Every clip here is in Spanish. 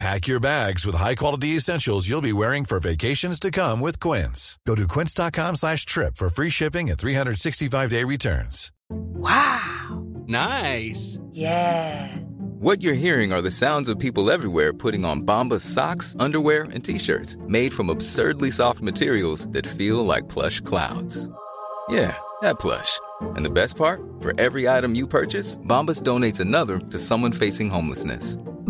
Pack your bags with high-quality essentials you'll be wearing for vacations to come with Quince. Go to quince.com slash trip for free shipping and 365-day returns. Wow. Nice. Yeah. What you're hearing are the sounds of people everywhere putting on Bombas socks, underwear, and T-shirts made from absurdly soft materials that feel like plush clouds. Yeah, that plush. And the best part? For every item you purchase, Bombas donates another to someone facing homelessness.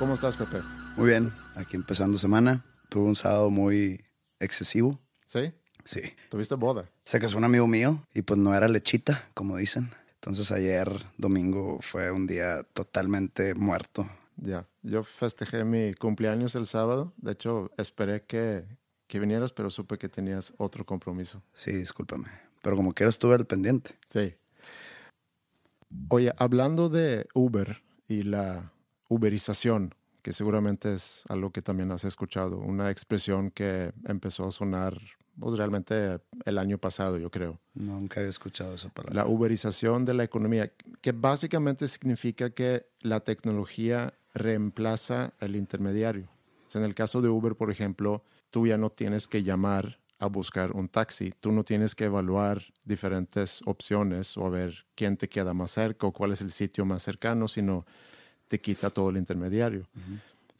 ¿Cómo estás, Pepe? Muy bien, aquí empezando semana. Tuve un sábado muy excesivo. ¿Sí? Sí. ¿Tuviste boda? Se casó un amigo mío y pues no era lechita, como dicen. Entonces ayer, domingo, fue un día totalmente muerto. Ya. Yo festejé mi cumpleaños el sábado. De hecho, esperé que, que vinieras, pero supe que tenías otro compromiso. Sí, discúlpame. Pero como quiera estuve al pendiente. Sí. Oye, hablando de Uber y la uberización, que seguramente es algo que también has escuchado, una expresión que empezó a sonar pues, realmente el año pasado, yo creo. Nunca había escuchado esa palabra. La uberización de la economía, que básicamente significa que la tecnología reemplaza el intermediario. En el caso de Uber, por ejemplo, tú ya no tienes que llamar a buscar un taxi. Tú no tienes que evaluar diferentes opciones o a ver quién te queda más cerca o cuál es el sitio más cercano, sino te quita todo el intermediario.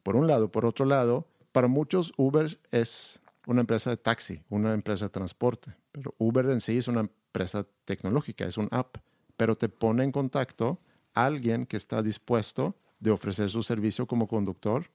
Por un lado. Por otro lado, para muchos Uber es una empresa de taxi, una empresa de transporte, pero Uber en sí es una empresa tecnológica, es un app, pero te pone en contacto alguien que está dispuesto de ofrecer su servicio como conductor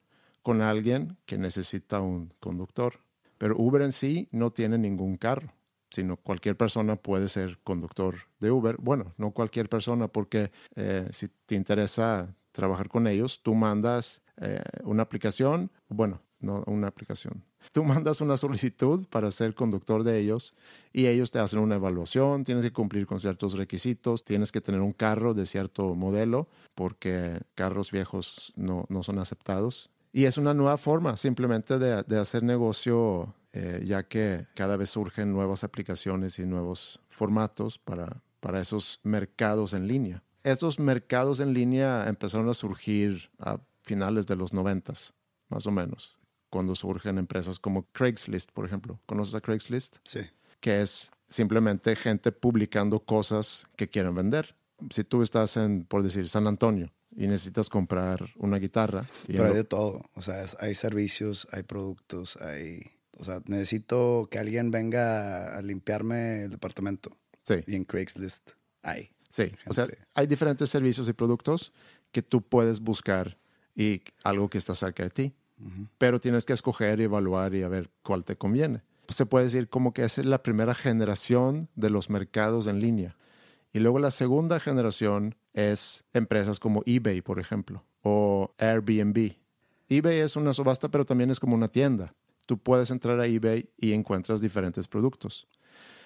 con alguien que necesita un conductor. Pero Uber en sí no tiene ningún carro, sino cualquier persona puede ser conductor de Uber. Bueno, no cualquier persona, porque eh, si te interesa trabajar con ellos, tú mandas eh, una aplicación, bueno, no una aplicación. Tú mandas una solicitud para ser conductor de ellos y ellos te hacen una evaluación, tienes que cumplir con ciertos requisitos, tienes que tener un carro de cierto modelo porque carros viejos no, no son aceptados. Y es una nueva forma simplemente de, de hacer negocio, eh, ya que cada vez surgen nuevas aplicaciones y nuevos formatos para, para esos mercados en línea. Estos mercados en línea empezaron a surgir a finales de los noventas, más o menos, cuando surgen empresas como Craigslist, por ejemplo. ¿Conoces a Craigslist? Sí. Que es simplemente gente publicando cosas que quieren vender. Si tú estás en, por decir, San Antonio y necesitas comprar una guitarra. Y Pero hay lo- de todo. O sea, es- hay servicios, hay productos, hay... O sea, necesito que alguien venga a limpiarme el departamento. Sí. Y en Craigslist hay. Sí, o sea, hay diferentes servicios y productos que tú puedes buscar y algo que está cerca de ti, pero tienes que escoger y evaluar y a ver cuál te conviene. Se puede decir como que es la primera generación de los mercados en línea. Y luego la segunda generación es empresas como eBay, por ejemplo, o Airbnb. eBay es una subasta, pero también es como una tienda. Tú puedes entrar a eBay y encuentras diferentes productos.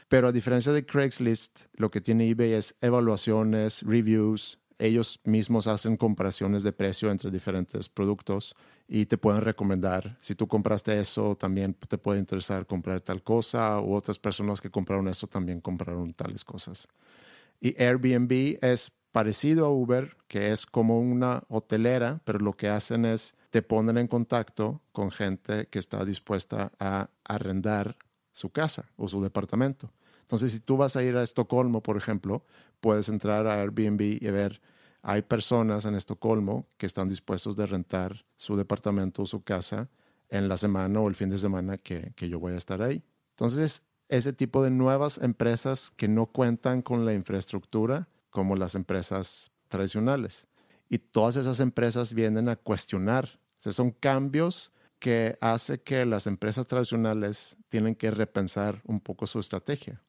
Pero a diferencia de Craigslist, lo que tiene eBay es evaluaciones, reviews. Ellos mismos hacen comparaciones de precio entre diferentes productos y te pueden recomendar. Si tú compraste eso, también te puede interesar comprar tal cosa, u otras personas que compraron eso también compraron tales cosas. Y Airbnb es parecido a Uber, que es como una hotelera, pero lo que hacen es te ponen en contacto con gente que está dispuesta a arrendar su casa o su departamento. Entonces, si tú vas a ir a Estocolmo, por ejemplo, puedes entrar a Airbnb y ver, hay personas en Estocolmo que están dispuestos de rentar su departamento o su casa en la semana o el fin de semana que, yo voy a estar ahí. Entonces, ese tipo de nuevas empresas que no cuentan con la infraestructura como las empresas tradicionales. Y todas esas empresas vienen a cuestionar. O sea, son cambios que hace que las empresas tradicionales tienen que repensar un poco su estrategia.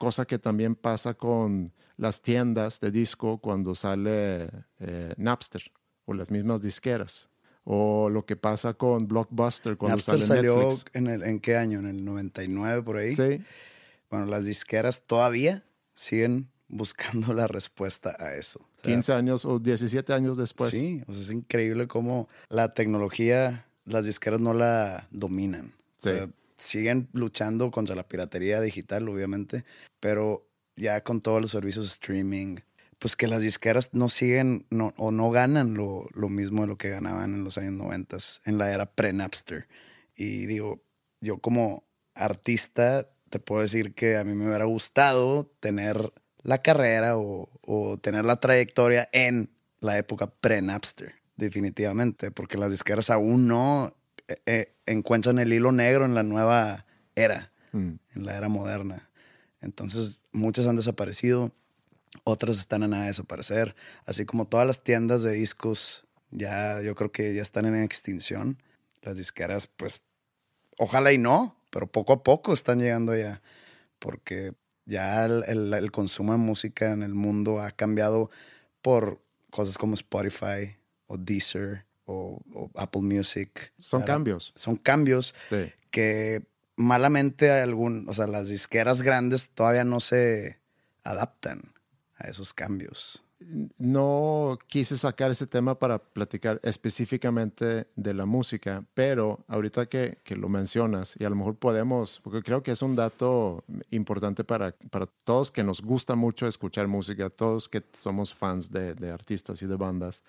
Cosa que también pasa con las tiendas de disco cuando sale eh, Napster o las mismas disqueras. O lo que pasa con Blockbuster cuando Napster sale salió Netflix. en, el, ¿en qué año? En el 99 por ahí. Sí, Bueno, las disqueras todavía siguen buscando la respuesta a eso. O sea, 15 años o 17 años después. sí, o sea, es increíble cómo la tecnología, las disqueras no la dominan. O Sí. sea, siguen luchando contra la piratería digital, obviamente, pero ya con todos los servicios de streaming, pues que las disqueras no siguen no, o no ganan lo, lo mismo de lo que ganaban en los años 90, en la era pre-Napster. Y digo, yo como artista te puedo decir que a mí me hubiera gustado tener la carrera o, o tener la trayectoria en la época pre-Napster, definitivamente, porque las disqueras aún no eh, eh, encuentran el hilo negro en la nueva era, Mm. en la era moderna. Entonces, muchas han desaparecido, otras están a nada de desaparecer, así como todas las tiendas de discos ya yo creo que ya están en extinción. Las disqueras, pues, ojalá y no, pero poco a poco están llegando ya, porque ya el, el- el consumo de música en el mundo ha cambiado por cosas como Spotify o Deezer o, o Apple Music. Son Ahora, cambios. Son cambios Sí. que malamente algún, o sea, las disqueras grandes todavía no se adaptan a esos cambios. no quise sacar ese tema para platicar específicamente de la música, pero ahorita que, que lo mencionas, y a lo mejor podemos, porque creo que es un dato importante para, para todos que nos gusta mucho escuchar música, todos que somos fans de, de artistas y de bandas,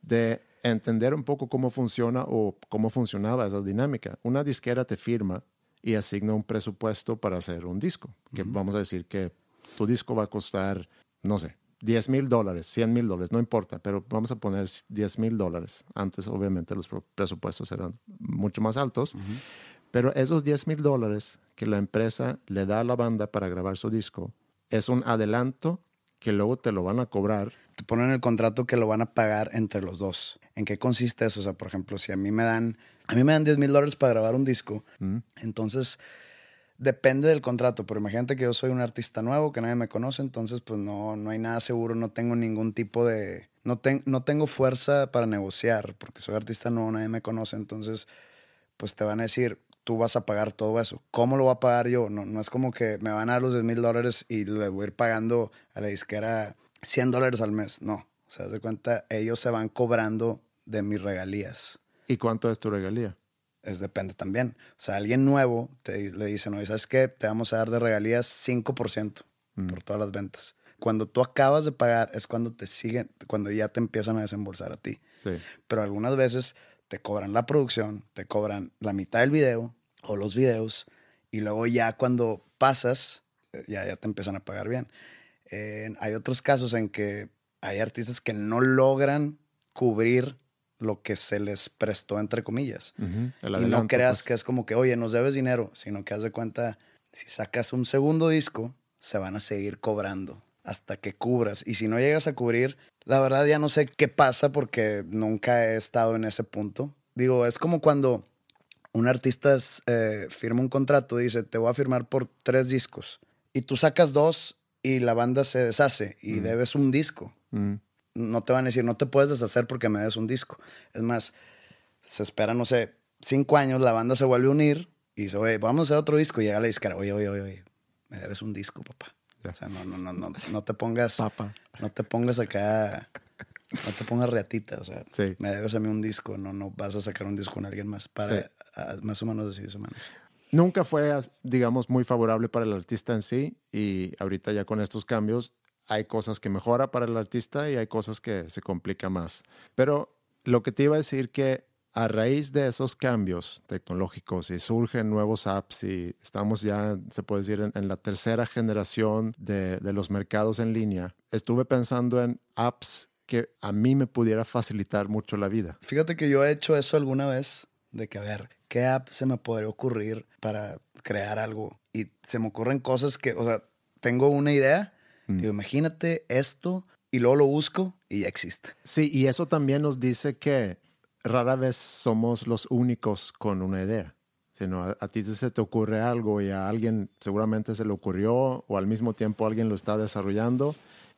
de entender un poco cómo funciona o cómo funcionaba esa dinámica. Una disquera te firma y asigna un presupuesto para hacer un disco, que vamos a decir que tu disco va a costar, no sé, 10 mil dólares, 100 mil dólares, no importa, pero vamos a poner 10 mil dólares. Antes, obviamente, los presupuestos eran mucho más altos, pero esos 10 mil dólares que la empresa le da a la banda para grabar su disco es un adelanto que luego te lo van a cobrar. Te ponen en el contrato que lo van a pagar entre los dos. ¿En qué consiste eso? O sea, por ejemplo, si a mí me dan, a mí me dan 10 mil dólares para grabar un disco, entonces depende del contrato, pero imagínate que yo soy un artista nuevo, que nadie me conoce, entonces pues no, no hay nada seguro, no tengo ningún tipo de... No, ten- no tengo fuerza para negociar, porque soy artista nuevo, nadie me conoce, entonces pues te van a decir, tú vas a pagar todo eso. ¿Cómo lo voy a pagar yo? No, no es como que me van a dar los 10 mil dólares y le voy a ir pagando a la disquera 100 dólares al mes. No, sea, de cuenta, ellos se van cobrando de mis regalías ¿Y cuánto es tu regalía? es depende también. O sea, alguien nuevo te, le dice, no, ¿sabes qué? Te vamos a dar de regalías 5% por todas las ventas. Cuando tú acabas de pagar es cuando te siguen, cuando ya te empiezan a desembolsar a ti. Sí. Pero algunas veces te cobran la producción, te cobran la mitad del video o los videos y luego ya cuando pasas, eh, ya, ya te empiezan a pagar bien. Eh, hay otros casos en que hay artistas que no logran cubrir lo que se les prestó, entre comillas. Ujú, el Y no adelanto, creas pues. que es como que, oye, nos debes dinero, sino que haz de cuenta, si sacas un segundo disco, se van a seguir cobrando hasta que cubras. Y si no llegas a cubrir, la verdad ya no sé qué pasa porque nunca he estado en ese punto. Digo, es como cuando un artista eh, firma un contrato dice, te voy a firmar por tres discos. Y tú sacas dos y la banda se deshace y debes un disco. Mm. No te van a decir, no te puedes deshacer porque me des un disco. Es más, se espera, no sé, cinco años, la banda se vuelve a unir y dice, oye, vamos a hacer otro disco. Y llega la disquera, oye, oye, oye, oye, me debes un disco, papá. Ya. O sea, no, no, no, no, no te pongas, Papá. no te pongas acá, no te pongas reatita. O sea, Sí. me debes a mí un disco, no, no vas a sacar un disco con alguien más. Para, Sí. a- más o menos así se maneja. Nunca fue, digamos, muy favorable para el artista en sí y ahorita ya con estos cambios hay cosas que mejora para el artista y hay cosas que se complica más. Pero lo que te iba a decir que a raíz de esos cambios tecnológicos y surgen nuevos apps y estamos ya, se puede decir, en, la tercera generación de, de los mercados en línea, estuve pensando en apps que a mí me pudiera facilitar mucho la vida. Fíjate que yo he hecho eso alguna vez de que a ver, ¿qué app se me podría ocurrir para crear algo? Y se me ocurren cosas que, o sea, tengo una idea, digo, imagínate esto, y luego lo busco y ya existe. Sí, y eso también nos dice que rara vez somos los únicos con una idea. Sino a, a ti se te ocurre algo y a alguien seguramente se le ocurrió o al mismo tiempo alguien lo está desarrollando.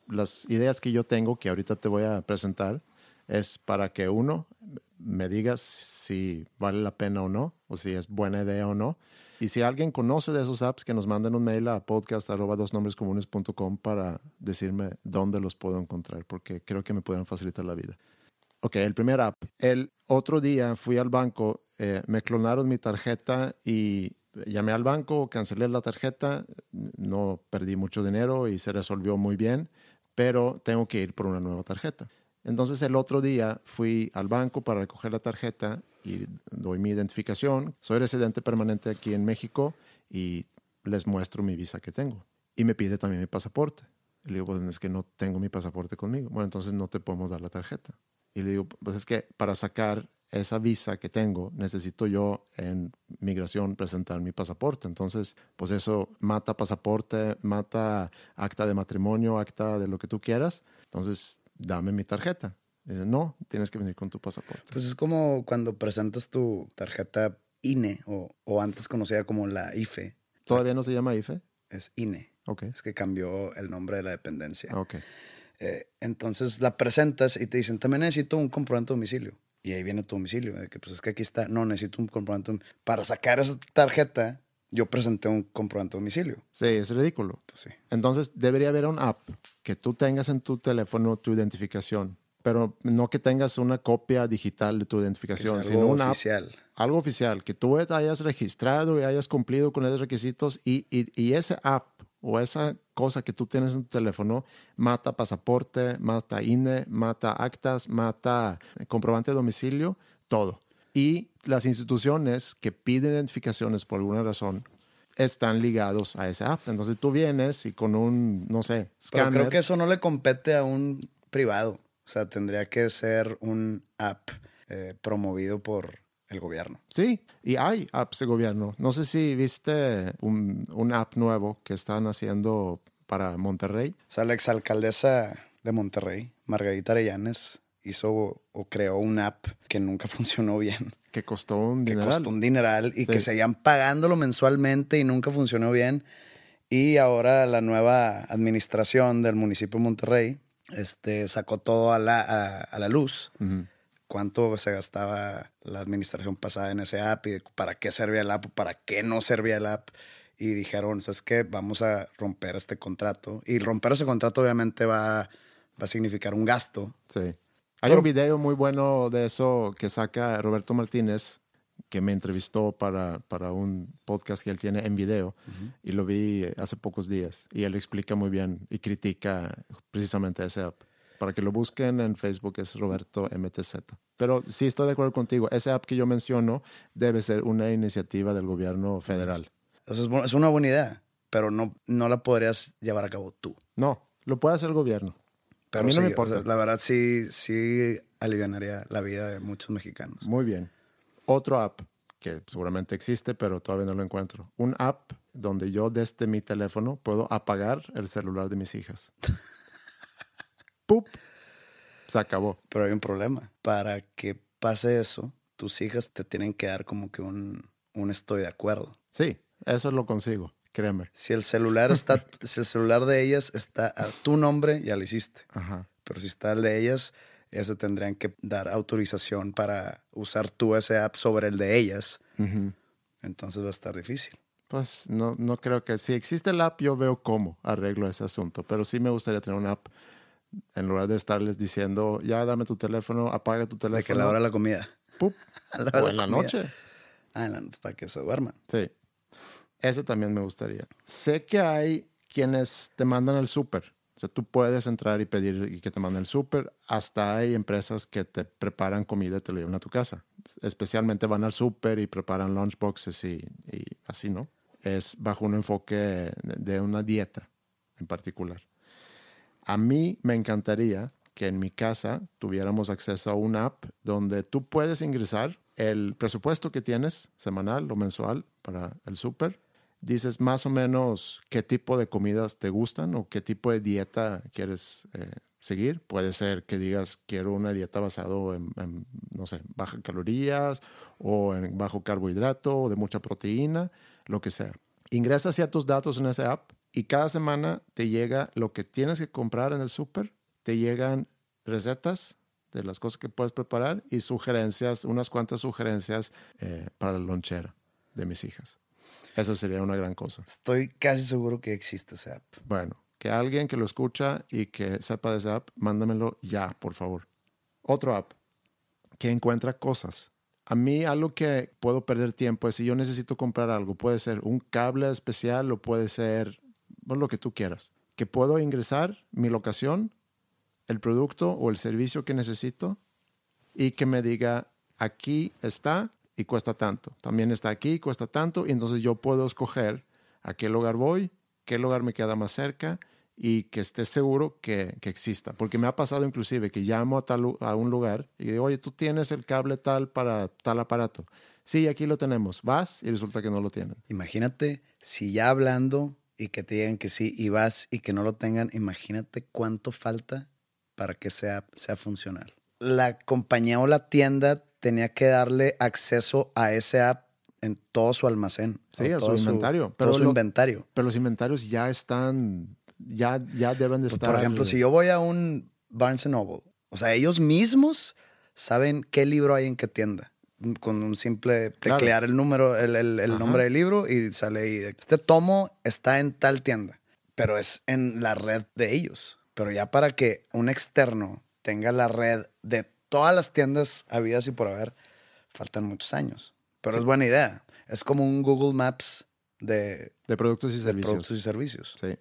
Las ideas que yo tengo, que ahorita te voy a presentar, es para que uno me digas si vale la pena o no, o si es buena idea o no. Y si alguien conoce de esos apps, que nos manden un mail a podcast.dosnombrescomunes.com para decirme dónde los puedo encontrar, porque creo que me pueden facilitar la vida. Ok, el primer app. El otro día fui al banco, eh, me clonaron mi tarjeta y llamé al banco, cancelé la tarjeta, no perdí mucho dinero y se resolvió muy bien, pero tengo que ir por una nueva tarjeta. Entonces el otro día fui al banco para recoger la tarjeta y doy mi identificación. Soy residente permanente aquí en México y les muestro mi visa que tengo. Y me pide también mi pasaporte. Y le digo, pues es que no tengo mi pasaporte conmigo. Bueno, entonces no te podemos dar la tarjeta. Y le digo, pues es que para sacar esa visa que tengo, necesito yo en migración presentar mi pasaporte. Entonces, pues eso mata pasaporte, mata acta de matrimonio, acta de lo que tú quieras. Entonces, dame mi tarjeta. Dice, no, tienes que venir con tu pasaporte. Pues es como cuando presentas tu tarjeta INE o, o antes conocida como la IFE. ¿Todavía no se llama IFE? Es INE. Ok. Es que cambió el nombre de la dependencia. Ok. Eh, entonces la presentas y te dicen, también necesito un comprobante de domicilio. Y ahí viene tu domicilio. De que pues es que aquí está. No, necesito un comprobante. Para sacar esa tarjeta, yo presenté un comprobante de domicilio. Sí, es ridículo. Pues sí. Entonces, debería haber un app que tú tengas en tu teléfono tu identificación, pero no que tengas una copia digital de tu identificación, sea sino algo una app oficial. algo oficial, que tú hayas registrado y hayas cumplido con esos requisitos y, y, y ese app o esa cosa que tú tienes en tu teléfono mata pasaporte, mata INE, mata actas, mata comprobante de domicilio, todo. Y las instituciones que piden identificaciones por alguna razón están ligados a esa app. Entonces tú vienes y con un, no sé, Pero scanner. creo que eso no le compete a un privado. O sea, tendría que ser un app eh, promovido por el gobierno. Sí, y hay apps de gobierno. No sé si viste un, un app nuevo que están haciendo para Monterrey. O sea, la exalcaldesa de Monterrey, Margarita Arellanes, hizo o creó una app que nunca funcionó bien. que costó un Que dineral. costó un dineral y Sí. que seguían pagándolo mensualmente y nunca funcionó bien. Y ahora la nueva administración del municipio de Monterrey este, sacó todo a la, a, a la luz. Cuánto se gastaba la administración pasada en ese app y de para qué servía el app, para qué no servía el app. Y dijeron, ¿sabes qué? Vamos a romper este contrato. Y romper ese contrato obviamente va, va a significar un gasto. Sí. Hay un video muy bueno de eso que saca Roberto Martínez, que me entrevistó para, para un podcast que él tiene en video, y lo vi hace pocos días. Y él explica muy bien y critica precisamente ese app. Para que lo busquen en Facebook es Roberto MTZ. Pero sí estoy de acuerdo contigo, ese app que yo menciono debe ser una iniciativa del gobierno federal. Entonces, es una buena idea, pero no, no la podrías llevar a cabo tú. No, lo puede hacer el gobierno. Pero a mí no sí, me importa. la verdad sí, sí alivianaría la vida de muchos mexicanos. Muy bien. Otro app que seguramente existe, pero todavía no lo encuentro. Un app donde yo desde mi teléfono puedo apagar el celular de mis hijas. ¡Pup! Se acabó. Pero hay un problema. Para que pase eso, tus hijas te tienen que dar como que un, un estoy de acuerdo. Sí, eso lo consigo, créeme. Si el celular está, si el celular de ellas está a tu nombre, ya lo hiciste. Ajá. Pero si está el de ellas, ellas te tendrían que dar autorización para usar tú ese app sobre el de ellas. Entonces va a estar difícil. Pues no, no creo que si existe el app, yo veo cómo arreglo ese asunto. Pero sí me gustaría tener una app en lugar de estarles diciendo, ya dame tu teléfono, apaga tu teléfono. De que la hora de la comida. ¡pup! A la hora o en la noche. Ah, para que se duerman. Sí. Eso también me gustaría. Sé que hay quienes te mandan el súper. O sea, tú puedes entrar y pedir y que te manden el súper. Hasta hay empresas que te preparan comida y te lo llevan a tu casa. Especialmente van al súper y preparan lunchboxes y, y así, ¿no? Es bajo un enfoque de una dieta en particular. A mí me encantaría que en mi casa tuviéramos acceso a una app donde tú puedes ingresar el presupuesto que tienes semanal o mensual para el súper, dices más o menos qué tipo de comidas te gustan o qué tipo de dieta quieres eh, seguir. Puede ser que digas, quiero una dieta basada en, no sé, bajas calorías o en bajo carbohidrato o de mucha proteína, lo que sea. Ingresas ciertos datos en esa app y cada semana te llega lo que tienes que comprar en el súper, te llegan recetas de las cosas que puedes preparar y sugerencias, unas cuantas sugerencias eh, para la lonchera de mis hijas. Eso sería una gran cosa. Estoy casi seguro que existe esa app. Bueno, que alguien que lo escucha y que sepa de esa app, mándamelo ya, por favor. Otro app que encuentra cosas. A mí algo que puedo perder tiempo es si yo necesito comprar algo. Puede ser un cable especial o puede ser bueno, lo que tú quieras. Que puedo ingresar mi locación, el producto o el servicio que necesito y que me diga aquí está y cuesta tanto. También está aquí y cuesta tanto. Y entonces yo puedo escoger a qué lugar voy, qué lugar me queda más cerca y que esté seguro que, que, exista. Porque me ha pasado inclusive que llamo a, tal, a un lugar y digo, oye, tú tienes el cable tal para tal aparato. Sí, aquí lo tenemos. Vas y resulta que no lo tienen. Imagínate si ya hablando y que te digan que sí y vas y que no lo tengan, imagínate cuánto falta para que sea, sea funcional. La compañía o la tienda tenía que darle acceso a ese app en todo su almacén. Sí, a su inventario. Pero todo su lo, inventario. Pero los inventarios ya están, ya, ya deben de Pues, estar. por ejemplo, si yo voy a un Barnes Noble, o sea, ellos mismos saben qué libro hay en qué tienda. Con un simple Claro. teclear el número, el, el- el nombre del libro y sale ahí. Este tomo está en tal tienda, pero es en la red de ellos. Pero ya para que un externo tenga la red de todas las tiendas habidas y por haber, faltan muchos años. Pero es buena idea. Es como un Google Maps de, de productos y de servicios. productos y servicios. Sí.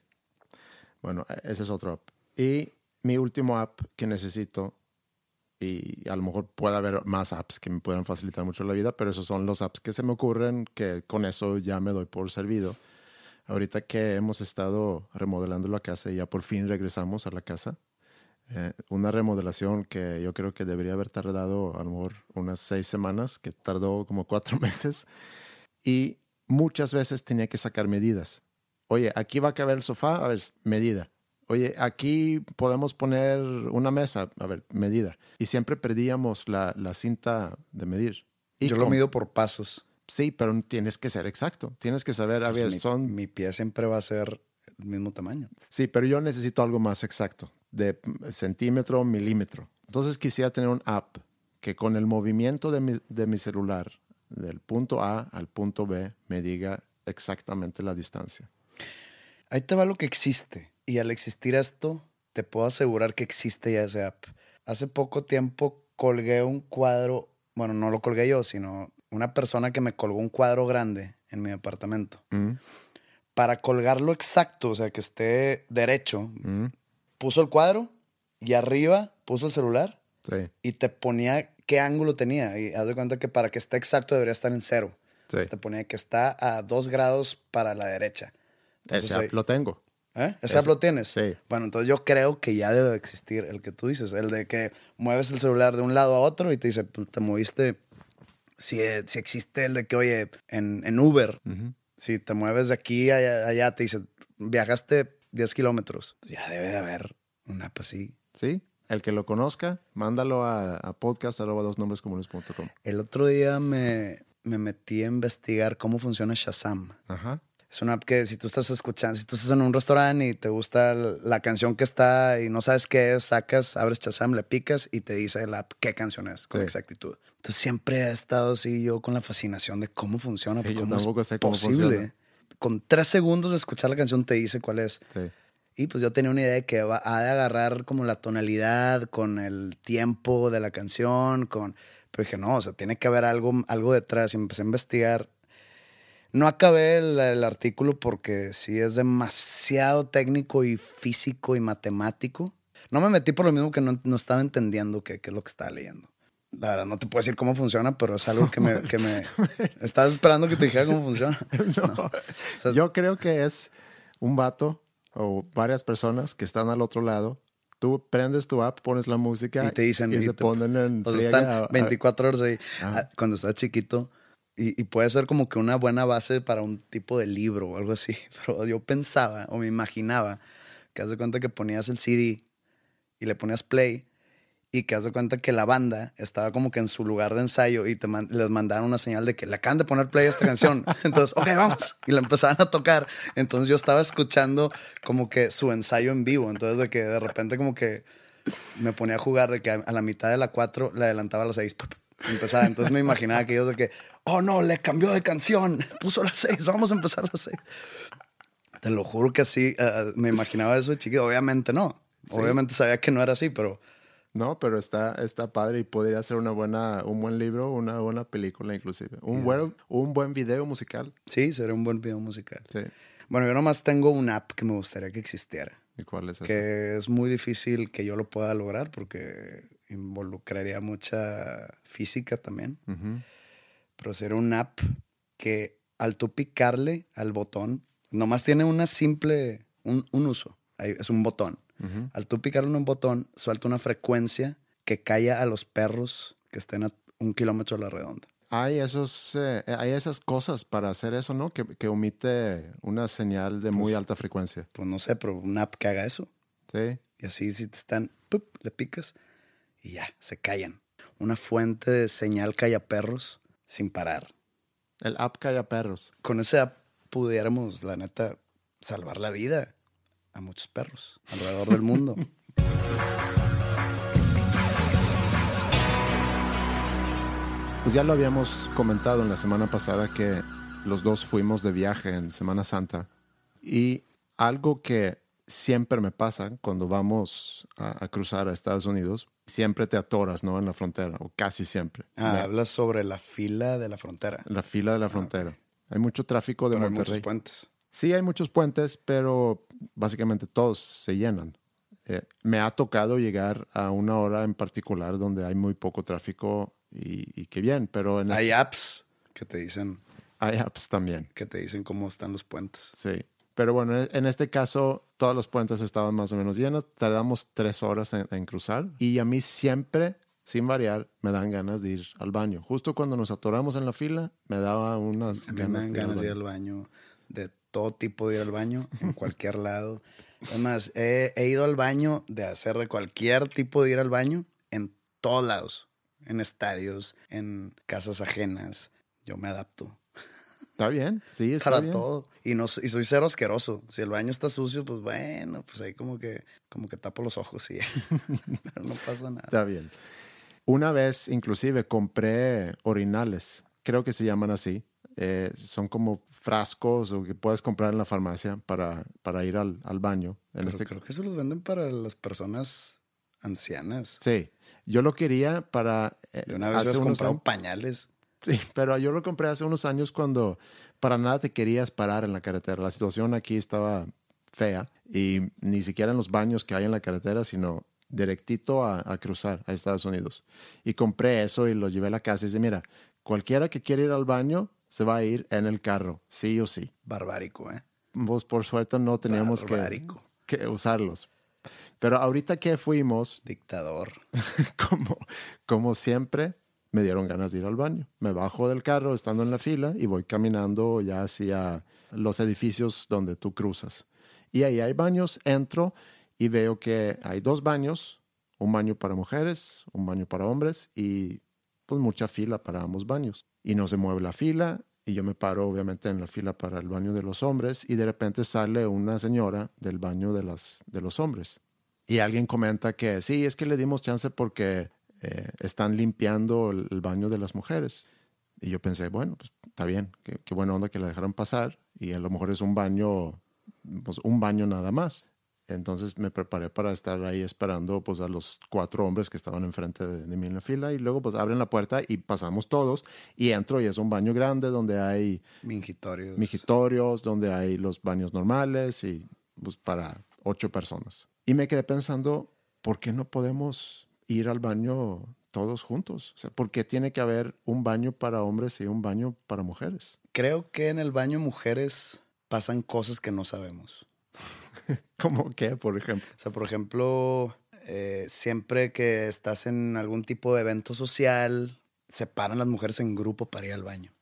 Bueno, e- ese es otro app. Y mi último app que necesito, y a lo mejor puede haber más apps que me puedan facilitar mucho la vida, pero esos son los apps que se me ocurren, que con eso ya me doy por servido. Ahorita que hemos estado remodelando la casa y ya por fin regresamos a la casa, eh, una remodelación que yo creo que debería haber tardado a lo mejor unas seis semanas, que tardó como cuatro meses, y muchas veces tenía que sacar medidas. Oye, aquí va a caber el sofá, a ver, medida. Oye, aquí podemos poner una mesa, a ver, medida. Y siempre perdíamos la, la cinta de medir. Y Yo lo mido por pasos. Sí, pero tienes que ser exacto. Tienes que saber, a Pues ver, mi, son... mi pie siempre va a ser el mismo tamaño. Sí, pero yo necesito algo más exacto, de centímetro, milímetro. Entonces quisiera tener un app que con el movimiento de mi, de mi celular, del punto A al punto B, me diga exactamente la distancia. Ahí te va lo que existe. Y al existir esto, te puedo asegurar que existe ya ese app. Hace poco tiempo colgué un cuadro, bueno, no lo colgué yo, sino una persona que me colgó un cuadro grande en mi apartamento. Mm, Para colgarlo exacto, o sea, que esté derecho, mm, puso el cuadro y arriba puso el celular Sí, y te ponía qué ángulo tenía. Y haz de cuenta que para que esté exacto debería estar en cero. sí. Entonces te ponía que está a dos grados para la derecha. Entonces, Ese app lo tengo. ¿Eh? ¿Ese Ese- app lo tienes? sí. Bueno, entonces yo creo que ya debe existir el que tú dices, el de que mueves el celular de un lado a otro y te dice, "Pues, te moviste. Si, si existe el de que, oye, en, en Uber, si te mueves de aquí a allá, allá, te dice, viajaste 10 kilómetros. Pues ya debe de haber una app así. ¿Sí? El que lo conozca, mándalo a, a podcast arroba dos nombres comunes.com. El otro día me, me metí a investigar cómo funciona Shazam. Ajá. Es una app que si tú estás escuchando, si tú estás en un restaurante y te gusta la canción que está y no sabes qué es, sacas, abres Shazam, le picas y te dice la app qué canción es con Sí. exactitud. Entonces siempre he estado así yo con la fascinación de cómo funciona. Sí, pues, yo cómo es tampoco sé cómo posible. funciona. Con tres segundos de escuchar la canción te dice cuál es. Sí. Y pues yo tenía una idea de que va, ha de agarrar como la tonalidad con el tiempo de la canción, con... Pero dije, no, o sea, tiene que haber algo, algo detrás. Y empecé a investigar. No acabé el, el artículo porque sí es demasiado técnico y físico y matemático. No me metí por lo mismo que no, no estaba entendiendo qué, qué es lo que estaba leyendo. La verdad, no te puedo decir cómo funciona, pero es algo que me... Que me ¿Estabas esperando que te dijera cómo funciona? No. O sea, Yo creo que es un vato o varias personas que están al otro lado Tú prendes tu app, pones la música Y te dicen, y y se te- ponen en O sea, están a- a- 24 horas ahí. Ajá. Ah, Cuando estaba chiquito. Y, y puede ser como que una buena base para un tipo de libro o algo así. Pero yo pensaba o me imaginaba que haz de cuenta que ponías el CD y le ponías play y que haz de cuenta que la banda estaba como que en su lugar de ensayo y te man- les mandaron una señal de que le acaban de poner play a esta canción. Entonces, ok, vamos. Y la empezaban a tocar. Entonces yo estaba escuchando como que su ensayo en vivo. Entonces de que de repente como que me ponía a jugar de que a, la mitad de la 4 le adelantaba a las 6. Empezaba. Entonces me imaginaba que ellos de que, oh no, le cambió de canción. Puso las 6, vamos a empezar las 6. Te lo juro que así eh, me imaginaba eso de chiquito. Obviamente no. Obviamente sabía que no era así, pero No, pero está, está padre y podría ser una buena, un buen libro, una buena película inclusive. Un, buen, un buen video musical. sí, sería un buen video musical. Sí. Bueno, yo nomás tengo una app que me gustaría que existiera. ¿Y cuál es ese? que es muy difícil que yo lo pueda lograr porque involucraría mucha física también. Pero sería una app que al tú picarle al botón, nomás tiene una simple, un, un uso, es un botón. Al tú en un botón, suelta una frecuencia que calla a los perros que estén a un kilómetro a la redonda. Hay, esos, eh, hay esas cosas para hacer eso, ¿no? Que, que omite una señal de muy alta frecuencia. Pues no sé, pero una app que haga eso. Sí. Y así si te están, ¡pup! le picas y ya, se callan. Una fuente de señal calla perros sin parar. El app Calla Perros. Con esa app pudiéramos, la neta, salvar la vida a muchos perros alrededor del mundo. Pues ya lo habíamos comentado en la semana pasada que los dos fuimos de viaje en Semana Santa y algo que siempre me pasa cuando vamos a, a cruzar a Estados Unidos, siempre te atoras, ¿no? En la frontera, o casi siempre. Ah, Me- hablas sobre la fila de la frontera. la fila de la frontera. Hay mucho tráfico de Pero hay muchos Monterrey. puentes. Sí, hay muchos puentes, pero básicamente todos se llenan. Eh, me ha tocado llegar a una hora en particular donde hay muy poco tráfico y, y qué bien, pero en Hay apps que te dicen, hay apps también. que te dicen cómo están los puentes. Sí. Pero bueno, en- este caso todos los puentes estaban más o menos llenos. Tardamos tres horas en, en cruzar y a mí siempre, sin variar, me dan ganas de ir al baño. Justo cuando nos atoramos en la fila, me daba unas A mí me ganas, dan de ir al ganas de ir baño. al baño, de todo tipo de ir al baño, en cualquier lado. Además, he, he ido al baño de hacer de cualquier tipo de ir al baño en todos lados. En estadios, en casas ajenas. Yo me adapto Está bien, sí, está para bien. todo. Y, no, y soy cero asqueroso. Si el baño está sucio, pues bueno, pues ahí como que, como que tapo los ojos y no pasa nada. Está bien. Una vez, inclusive, compré orinales. Creo que se llaman así. Eh, son como frascos o que puedes comprar en la farmacia para, para ir al, al baño. En Pero este creo que eso los venden para las personas ancianas. Sí, yo lo quería para... eh, De una vez has comprado años- pañales. Sí, pero yo lo compré hace unos años cuando para nada te querías parar en la carretera. La situación aquí estaba fea y ni siquiera en los baños que hay en la carretera, sino directito a, a cruzar a Estados Unidos. Y compré eso y lo llevé a la casa y dije, mira, cualquiera que quiera ir al baño se va a ir en el carro, sí o sí. Barbárico, ¿eh? Vos por suerte no teníamos que, que usarlos. Pero ahorita que fuimos, Dictador. como, como siempre, me dieron ganas de ir al baño. Me bajo del carro estando en la fila y voy caminando ya hacia los edificios donde tú cruzas. Y ahí hay baños, entro y veo que hay dos baños, un baño para mujeres, un baño para hombres y pues mucha fila para ambos baños. Y no se mueve la fila y yo me paro obviamente en la fila para el baño de los hombres y de repente sale una señora del baño de, las, de los hombres. Y alguien comenta que sí, es que le dimos chance porque eh, están limpiando el, baño de las mujeres. Y yo pensé, bueno, pues está bien, qué, qué buena onda que la dejaron pasar. Y a lo mejor es un baño, pues un baño nada más. Entonces me preparé para estar ahí esperando pues a los cuatro hombres que estaban enfrente de, de mí en la fila. Y luego pues abren la puerta y pasamos todos. Y entro y es un baño grande donde hay Mingitorios. mijitorios, donde hay los baños normales y pues para ocho personas. Y me quedé pensando, ¿por qué no podemos ir al baño todos juntos? O sea, ¿por qué tiene que haber un baño para hombres y un baño para mujeres? Creo que en el baño mujeres pasan cosas que no sabemos. ¿Cómo qué, por ejemplo? O sea, por ejemplo, eh, siempre que estás en algún tipo de evento social, se paran las mujeres en grupo para ir al baño.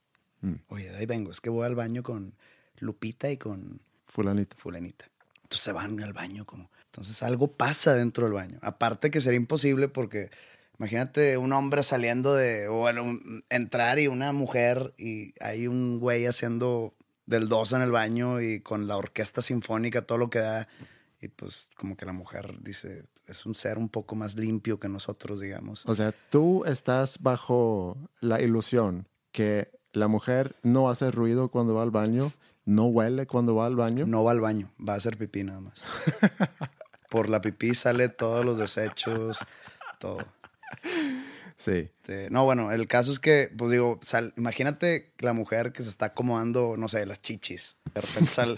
Mm. Oye, de ahí vengo, es que voy al baño con Lupita y con Fulanito. fulanita. Entonces se van al baño como... Entonces algo pasa dentro del baño. Aparte que sería imposible porque imagínate un hombre saliendo de... O bueno, entrar y una mujer y hay un güey haciendo del dos en el baño y con la orquesta sinfónica, todo lo que da. Y pues como que la mujer dice, es un ser un poco más limpio que nosotros, digamos. O sea, tú estás bajo la ilusión que la mujer no hace ruido cuando va al baño, no huele cuando va al baño. No va al baño, va a hacer pipí nada más. Por la pipí sale todos los desechos, todo. Sí. Este, no, bueno, el caso es que, pues digo, sal- imagínate la mujer que se está acomodando, no sé, las chichis. De repente sale,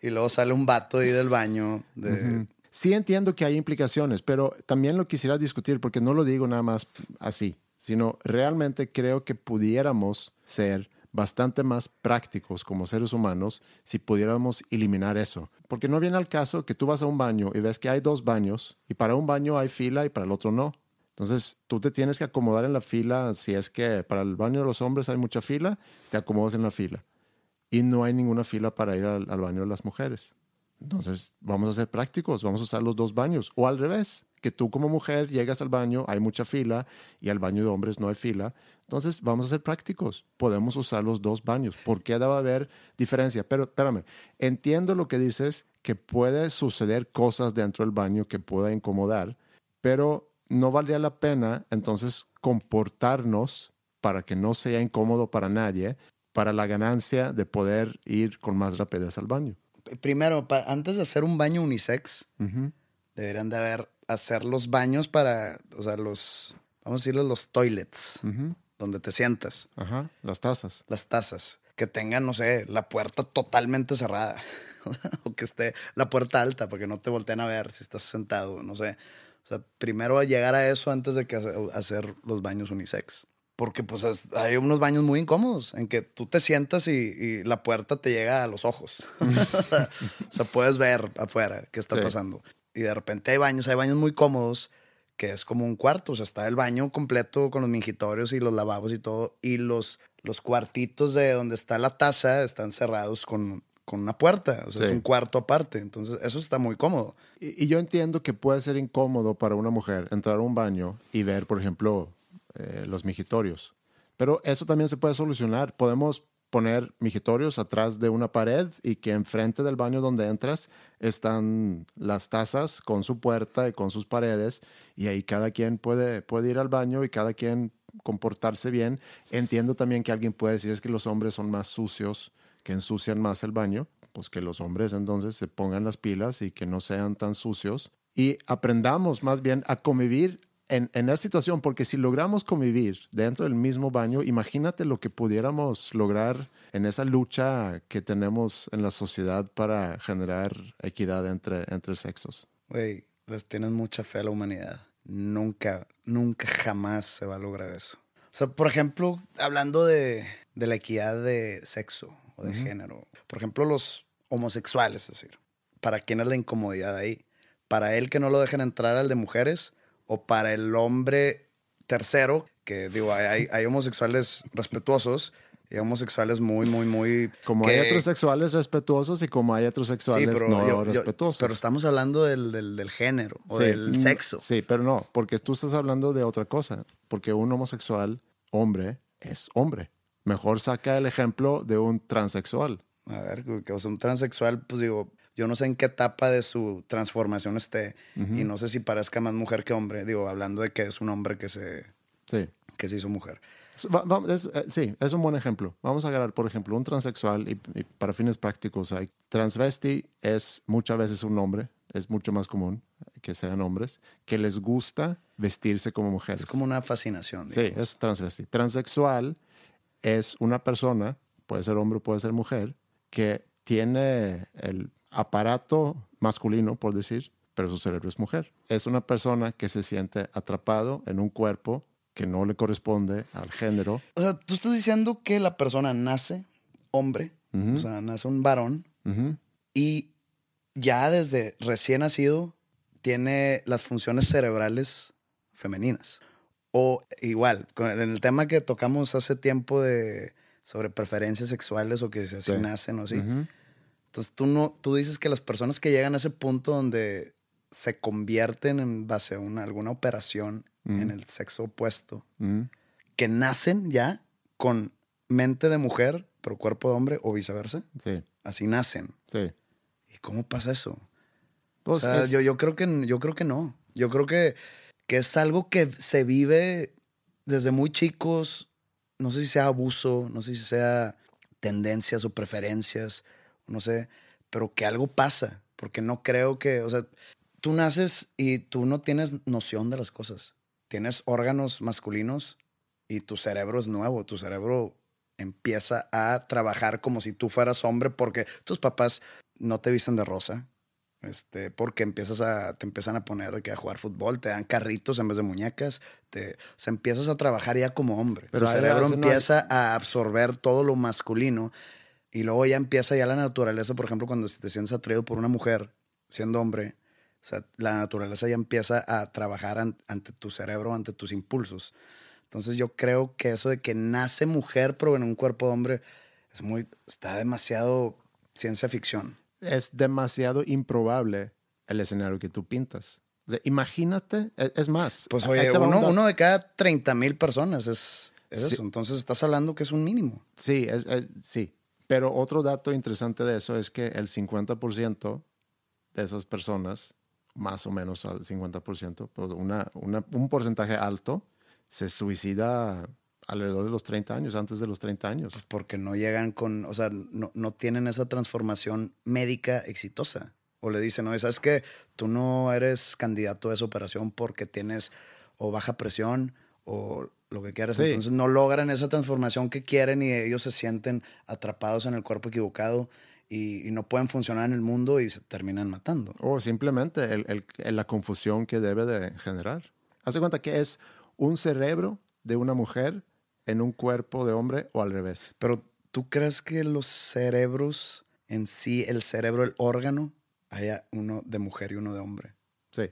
y luego sale un vato ahí del baño. De, Sí entiendo que hay implicaciones, pero también lo quisiera discutir porque no lo digo nada más así, sino realmente creo que pudiéramos ser bastante más prácticos como seres humanos si pudiéramos eliminar eso. Porque no viene al caso que tú vas a un baño y ves que hay dos baños y para un baño hay fila y para el otro no. Entonces tú te tienes que acomodar en la fila si es que para el baño de los hombres hay mucha fila, te acomodas en la fila. Y no hay ninguna fila para ir al, baño de las mujeres. Entonces, vamos a ser prácticos, vamos a usar los dos baños. O al revés, que tú como mujer llegas al baño, hay mucha fila y al baño de hombres no hay fila. Entonces, vamos a ser prácticos. Podemos usar los dos baños. ¿Por qué debe haber diferencia? Pero espérame, entiendo lo que dices, que puede suceder cosas dentro del baño que pueda incomodar, pero no valdría la pena entonces comportarnos para que no sea incómodo para nadie, para la ganancia de poder ir con más rapidez al baño. Primero, antes de hacer un baño unisex, deberían de haber, hacer los baños para, o sea, los, vamos a decirle los toilets, donde te sientas, Ajá, las tazas. las tazas, que tengan, no sé, la puerta totalmente cerrada. o que esté la puerta alta para que no te volteen a ver si estás sentado, no sé. O sea, primero llegar a eso antes de que hace- hacer los baños unisex. Porque pues es- hay unos baños muy incómodos en que tú te sientas y, y la puerta te llega a los ojos. o sea, puedes ver afuera qué está Sí. pasando. Y de repente hay baños, hay baños muy cómodos que es como un cuarto. O sea, está el baño completo con los mingitorios y los lavabos y todo. Y los, los cuartitos de donde está la taza están cerrados con, con una puerta. O sea, es un cuarto aparte. Entonces, eso está muy cómodo. Y, y yo entiendo que puede ser incómodo para una mujer entrar a un baño y ver, por ejemplo, eh, los mijitorios. Pero eso también se puede solucionar. Podemos poner mijitorios atrás de una pared y que enfrente del baño donde entras están las tazas con su puerta y con sus paredes y ahí cada quien puede, puede ir al baño y cada quien comportarse bien. Entiendo también que alguien puede decir es que los hombres son más sucios, que ensucian más el baño, pues que los hombres entonces se pongan las pilas y que no sean tan sucios y aprendamos más bien a convivir en, esa situación, porque si logramos convivir dentro del mismo baño, imagínate lo que pudiéramos lograr en esa lucha que tenemos en la sociedad para generar equidad entre, entre sexos. Güey, les tienes mucha fe a la humanidad. Nunca, nunca jamás se va a lograr eso. O sea, por ejemplo, hablando de la equidad de sexo o de género. Por ejemplo, los homosexuales, es decir, ¿para quién es la incomodidad ahí? ¿Para él que no lo dejen entrar al de mujeres? ¿O para el hombre tercero? Que digo, hay, homosexuales respetuosos y homosexuales muy, muy, muy... Como que- hay heterosexuales respetuosos y como hay heterosexuales no yo- yo- respetuosos. pero estamos hablando del, del- del género o Sí, del sexo. Sí, pero no, porque tú estás hablando de otra cosa. Porque un homosexual, hombre, es hombre. Mejor saca el ejemplo de un transexual. A ver, que o sea, un transexual, pues digo, yo no sé en qué etapa de su transformación esté y no sé si parezca más mujer que hombre. Digo, hablando de que es un hombre que se, Sí. que se hizo mujer. Es- va- va- es- eh, sí, es un buen ejemplo. Vamos a agarrar, por ejemplo, un transexual y, y para fines prácticos, hay transvesti es muchas veces un hombre, es mucho más común que sean hombres, que les gusta vestirse como mujeres. Es como una fascinación. Sí, es transvesti. Transexual es una persona, puede ser hombre o puede ser mujer, que tiene el aparato masculino, por decir, pero su cerebro es mujer. Es una persona que se siente atrapado en un cuerpo que no le corresponde al género. O sea, tú estás diciendo que la persona nace hombre, o sea, nace un varón y ya desde recién nacido tiene las funciones cerebrales femeninas. O igual, en el tema que tocamos hace tiempo de sobre preferencias sexuales o que así Sí. nacen o así. Entonces tú no, tú dices que las personas que llegan a ese punto donde se convierten en base a una, alguna operación en el sexo opuesto, Mm. que nacen ya con mente de mujer, pero cuerpo de hombre, o viceversa. Sí, Así nacen. sí. ¿Y cómo pasa eso? Pues O sea, es- yo, yo, creo que, yo creo que no. Yo creo que, que es algo que se vive desde muy chicos. No sé si sea abuso, no sé si sea tendencias o preferencias, no sé, pero que algo pasa. Porque no creo que, o sea, tú naces y tú no tienes noción de las cosas. Tienes órganos masculinos y tu cerebro es nuevo. Tu cerebro empieza a trabajar como si tú fueras hombre porque tus papás no te visten de rosa. Este, porque empiezas a, te empiezan a poner que a jugar fútbol, te dan carritos en vez de muñecas, te, o sea, empiezas a trabajar ya como hombre. Pero tu cerebro no, empieza a absorber todo lo masculino y luego ya empieza ya la naturaleza, por ejemplo, cuando te sientes atraído por una mujer, siendo hombre, o sea, la naturaleza ya empieza a trabajar an- ante tu cerebro, ante tus impulsos. Entonces yo creo que eso de que nace mujer pero en un cuerpo de hombre es muy, está demasiado ciencia ficción. Es demasiado improbable el escenario que tú pintas. O sea, imagínate, e- es más. Pues oye, uno, de cada 30 mil personas es, es Sí. eso. Entonces estás hablando que es un mínimo. Sí, es, es- sí. Pero otro dato interesante de eso es que el 50% de esas personas, más o menos al 50%, pues una, una- un porcentaje alto, se suicida alrededor de los 30 años, antes de los 30 años. Porque no llegan con, o sea, no, no tienen esa transformación médica exitosa. O le dicen, no, ¿sabes qué? Tú no eres candidato a esa operación porque tienes o baja presión o lo que quieras. Sí. Entonces no logran esa transformación que quieren y ellos se sienten atrapados en el cuerpo equivocado y, y no pueden funcionar en el mundo y se terminan matando. O simplemente el- el- el- la confusión que debe de generar. Hace cuenta que es un cerebro de una mujer en un cuerpo de hombre o al revés. Pero ¿tú crees que los cerebros en sí, el cerebro, el órgano, haya uno de mujer y uno de hombre? Sí.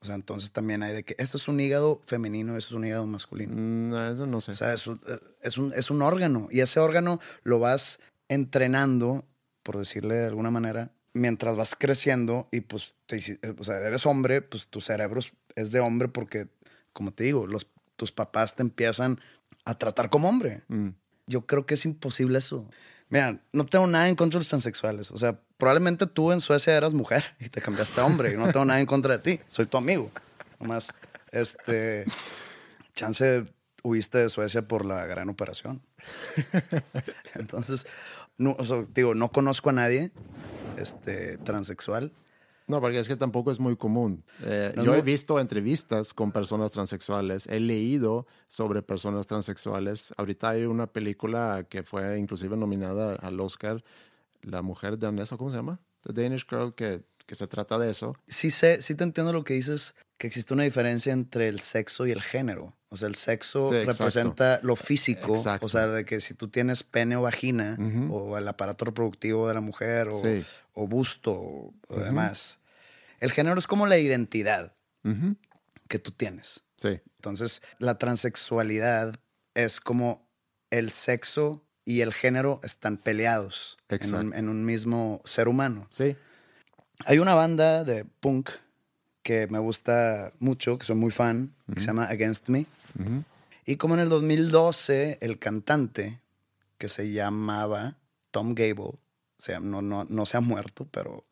O sea, entonces también hay de que esto es un hígado femenino, esto es un hígado masculino. Mm, No, eso no sé. O sea, es un, es, un, es un órgano y ese órgano lo vas entrenando, por decirle de alguna manera, mientras vas creciendo y pues, te eh, o sea, eres hombre, pues tu cerebro es- es de hombre porque, como te digo, los, tus papás te empiezan a tratar como hombre. Mm. Yo creo que es imposible eso. Mira, no tengo nada en contra de los transexuales. O sea, probablemente tú en Suecia eras mujer y te cambiaste a hombre. Y no tengo nada en contra de ti. Soy tu amigo. Nomás, este. Chance huiste de Suecia por la gran operación. Entonces, no, o sea, digo, no conozco a nadie este, transexual. No, porque es que tampoco es muy común. Eh, No, yo he visto entrevistas con personas transexuales, he leído sobre personas transexuales. Ahorita hay una película que fue inclusive nominada al Oscar, La mujer danesa, ¿cómo se llama? The Danish Girl, que, que se trata de eso. Sí, sé, sí te entiendo lo que dices, que existe una diferencia entre el sexo y el género. O sea, el sexo Sí, representa lo físico. Exacto. O sea, de que si tú tienes pene o vagina, o el aparato reproductivo de la mujer, o, Sí. o busto, o, demás. El género es como la identidad que tú tienes. Sí, Entonces, la transexualidad es como el sexo y el género están peleados en un, en un mismo ser humano. sí. Hay una banda de punk que me gusta mucho, que soy muy fan, que se llama Against Me. Y como en el 2012, el cantante, que se llamaba Tom Gable, o sea, no, no, no se ha muerto, pero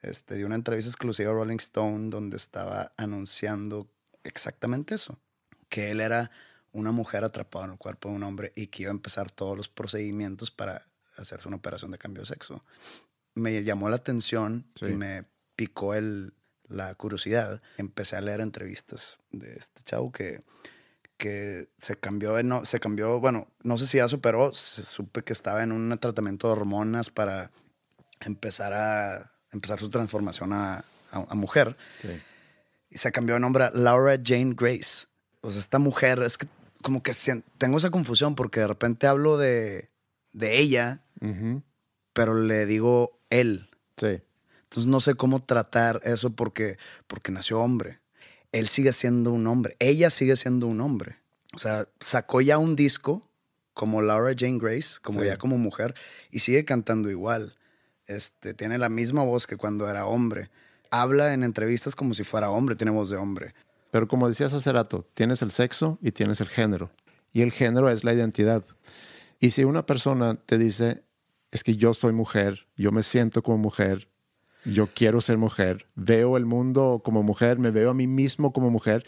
este, dio una entrevista exclusiva a Rolling Stone donde estaba anunciando exactamente eso, que él era una mujer atrapada en el cuerpo de un hombre y que iba a empezar todos los procedimientos para hacerse una operación de cambio de sexo me llamó la atención Sí. y me picó el, la curiosidad. Empecé a leer entrevistas de este chavo que, que se cambió, no, se cambió, bueno, no sé si ya superó, se supe que estaba en un tratamiento de hormonas para empezar a empezar su transformación a, a- a mujer. Sí. Y se cambió de nombre a Laura Jane Grace. O sea, esta mujer, es que como que tengo esa confusión porque de repente hablo de, de ella, pero le digo él. Sí. Entonces no sé cómo tratar eso porque, porque nació hombre. Él sigue siendo un hombre. Ella sigue siendo un hombre. O sea, sacó ya un disco como Laura Jane Grace, como Sí. ya como mujer, y sigue cantando igual. Este, tiene la misma voz que cuando era hombre. Habla en entrevistas como si fuera hombre, tiene voz de hombre. Pero como decías hace rato, tienes el sexo y tienes el género. Y el género es la identidad. Y si una persona te dice, es que yo soy mujer, yo me siento como mujer, yo quiero ser mujer, veo el mundo como mujer, me veo a mí mismo como mujer,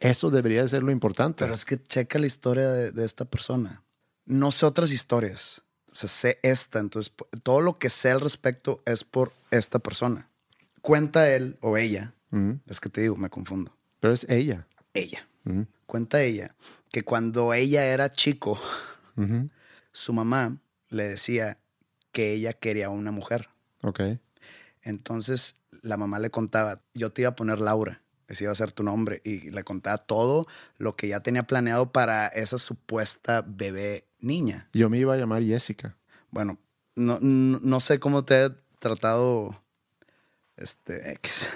eso debería ser lo importante. Pero es que checa la historia de, de esta persona. No sé otras historias. O sea, sé esta. Entonces, todo lo que sé al respecto es por esta persona. Cuenta él o ella. Es que te digo, me confundo. Pero es ella. Ella. Cuenta ella que cuando ella era chico, su mamá le decía que ella quería una mujer. Ok. Entonces la mamá le contaba, yo te iba a poner Laura, ese iba a ser tu nombre, y le contaba todo lo que ya tenía planeado para esa supuesta bebé niña. Yo me iba a llamar Jessica. Bueno, no, no, no sé cómo te he tratado este X.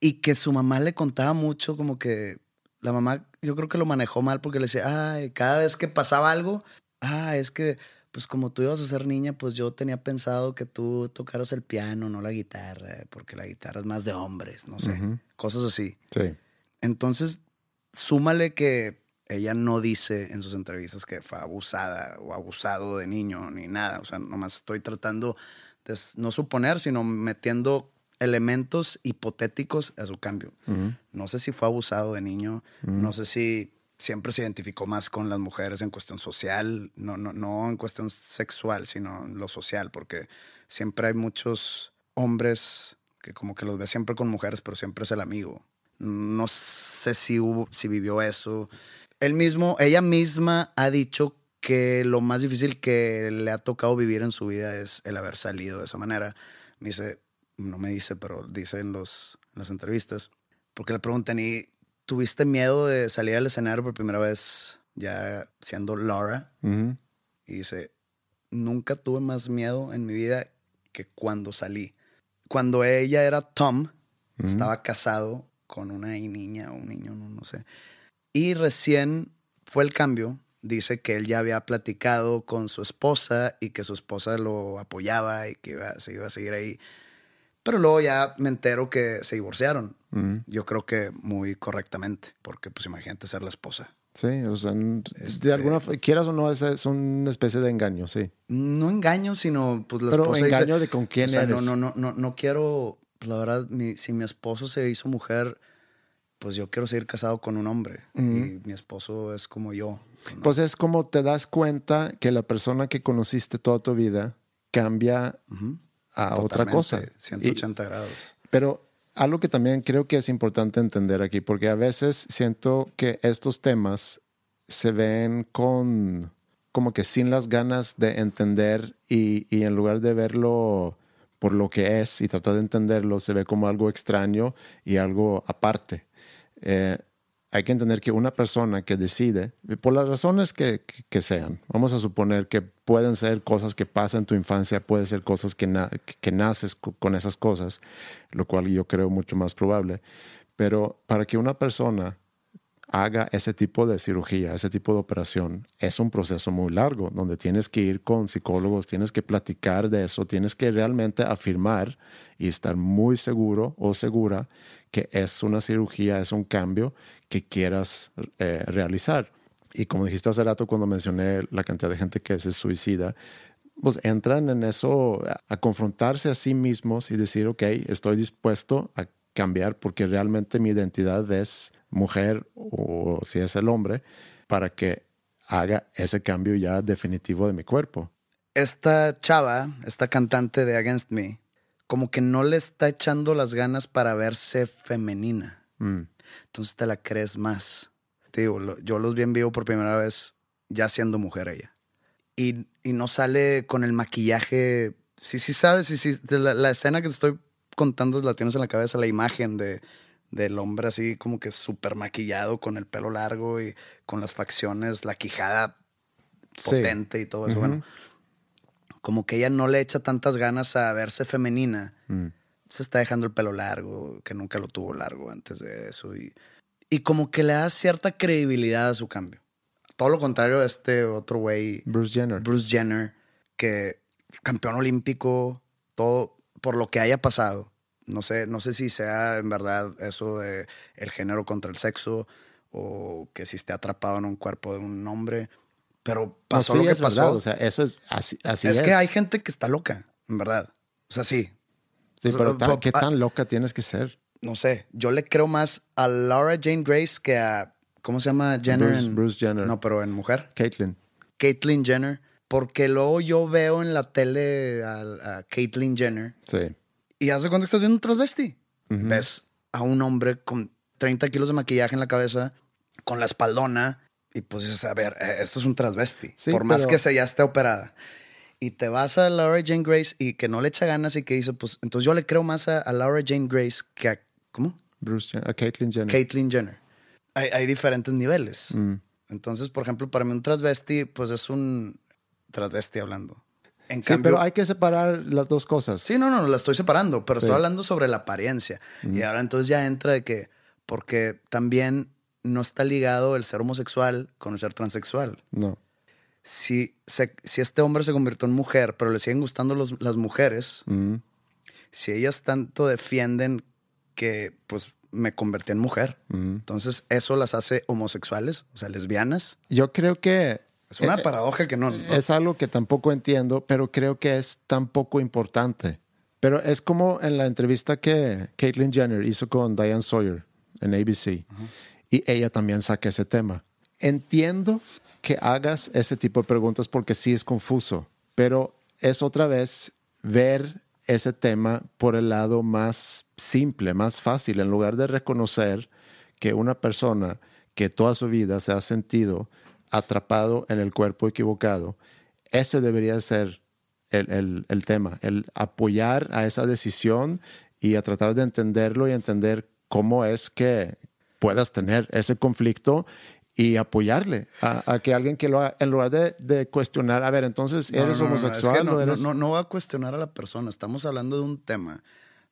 Y que su mamá le contaba mucho, como que la mamá, yo creo que lo manejó mal porque le decía, ay, cada vez que pasaba algo, ah, es que, pues como tú ibas a ser niña, pues yo tenía pensado que tú tocaras el piano, no la guitarra, porque la guitarra es más de hombres, no sé, cosas así. Sí. Entonces, súmale que ella no dice en sus entrevistas que fue abusada o abusado de niño ni nada. O sea, nomás estoy tratando de no suponer, sino metiendo elementos hipotéticos a su cambio. No sé si fue abusado de niño, no sé si siempre se identificó más con las mujeres en cuestión social, no, no, no en cuestión sexual, sino en lo social, porque siempre hay muchos hombres que como que los ve siempre con mujeres, pero siempre es el amigo. No sé si hubo, si vivió eso. Él mismo, ella misma ha dicho que lo más difícil que le ha tocado vivir en su vida es el haber salido de esa manera. Me dice, no me dice, pero dice en, los, en las entrevistas, porque le preguntan, ¿y tuviste miedo de salir al escenario por primera vez ya siendo Laura? Y dice, nunca tuve más miedo en mi vida que cuando salí. Cuando ella era Tom, estaba casado con una niña o un niño, no, no sé. Y recién fue el cambio. Dice que él ya había platicado con su esposa y que su esposa lo apoyaba y que iba- se iba a seguir ahí. Pero luego ya me entero que se divorciaron. Yo creo que muy correctamente, porque pues imagínate ser la esposa. Sí, o sea, Este- de alguna quieras o no, es, es una especie de engaño, sí. No engaño, sino pues la Pero esposa engaño dice, de con quién o sea, eres. No, no, no, no, no quiero, pues, la verdad, mi- si mi esposo se hizo mujer, pues yo quiero seguir casado con un hombre. Y mi esposo es como yo. ¿no? Pues es como te das cuenta que la persona que conociste toda tu vida cambia a otra cosa. 180 grados. Pero algo que también creo que es importante entender aquí, porque a veces siento que estos temas se ven con como que sin las ganas de entender y, y en lugar de verlo por lo que es y tratar de entenderlo, se ve como algo extraño y algo aparte. Eh, hay que entender que una persona que decide, por las razones que, que- que sean, vamos a suponer que pueden ser cosas que pasan en tu infancia, puede ser cosas que, na- que- naces co- con esas cosas, lo cual yo creo mucho más probable, pero para que una persona haga ese tipo de cirugía, ese tipo de operación, es un proceso muy largo, donde tienes que ir con psicólogos, tienes que platicar de eso, tienes que realmente afirmar y estar muy seguro o segura que es una cirugía, es un cambio que quieras eh, realizar. Y como dijiste hace rato cuando mencioné la cantidad de gente que se suicida, pues entran en eso a, confrontarse a sí mismos y decir, ok, estoy dispuesto a cambiar porque realmente mi identidad es mujer o si es el hombre para que haga ese cambio ya definitivo de mi cuerpo. Esta chava, esta cantante de Against Me, como que no le está echando las ganas para verse femenina. Entonces te la crees más. Te digo, lo- yo los vi en vivo por primera vez ya siendo mujer ella. Y, y no sale con el maquillaje. Sí, sí sabes, sí, sí. La, la escena que te estoy contando la tienes en la cabeza, la imagen de, del hombre así como que súper maquillado con el pelo largo y con las facciones, la quijada Sí. potente y todo eso. Bueno, como que ella no le echa tantas ganas a verse femenina. se está dejando el pelo largo, que nunca lo tuvo largo antes de eso. Y, y como que le da cierta credibilidad a su cambio. Todo lo contrario a este otro güey. Bruce Jenner. Bruce Jenner, que campeón olímpico, todo por lo que haya pasado. No sé, no sé si sea en verdad eso de el género contra el sexo o que si esté atrapado en un cuerpo de un hombre. Pero pasó No, sí, lo que es pasó. verdad, O sea, eso es así, así es, es. que hay gente que está loca, en verdad. O sea, sí. Sí, o sea, pero tan- ¿qué ah, tan loca tienes que ser? No sé. Yo le creo más a Laura Jane Grace que a. ¿Cómo se llama? Jenner. Bruce- en- Bruce Jenner. No, pero en mujer. Caitlyn. Caitlyn Jenner. Porque luego yo veo en la tele a, a Caitlyn Jenner Sí. y hace cuando estás viendo un transvesti. Ves a un hombre con 30 kilos de maquillaje en la cabeza, con la espaldona, y pues dices, a ver, eh, esto es un transvesti. Sí, por más pero- que se ya esté operada. Y te vas a Laura Jane Grace y que no le echa ganas y que dice, pues entonces yo le creo más a, a Laura Jane Grace que a, ¿cómo? Bruce Jenner, a Caitlyn Jenner. Caitlyn Jenner. Hay, hay diferentes niveles. Mm. Entonces, por ejemplo, para mí un transvesti, pues es un transvesti hablando. En sí, cambio, pero hay que separar las dos cosas. Sí, no, no, la estoy separando, pero Sí. estoy hablando sobre la apariencia. Y ahora entonces ya entra de que, porque también no está ligado el ser homosexual con el ser transexual. No. Si, se- si este hombre se convirtió en mujer, pero le siguen gustando los- las mujeres, Mm. si ellas tanto defienden que pues me convertí en mujer, Mm. entonces eso las hace homosexuales, o sea, lesbianas. Yo creo que Es una eh, paradoja que no... no- es algo que tampoco entiendo, pero creo que es tan poco importante. Pero es como en la entrevista que Caitlyn Jenner hizo con Diane Sawyer en ABC. Y ella también saca ese tema. Entiendo que hagas ese tipo de preguntas porque sí es confuso, pero es otra vez ver ese tema por el lado más simple, más fácil, en lugar de reconocer que una persona que toda su vida se ha sentido atrapado en el cuerpo equivocado, ese debería ser el, el- el tema, el apoyar a esa decisión y a tratar de entenderlo y entender cómo es que puedas tener ese conflicto y apoyarle a, a que alguien que lo haga, en lugar de, de cuestionar, a ver, entonces, ¿eres no, no, no, es que homosexual eres...? no, no, va a cuestionar a la persona. Estamos hablando de un tema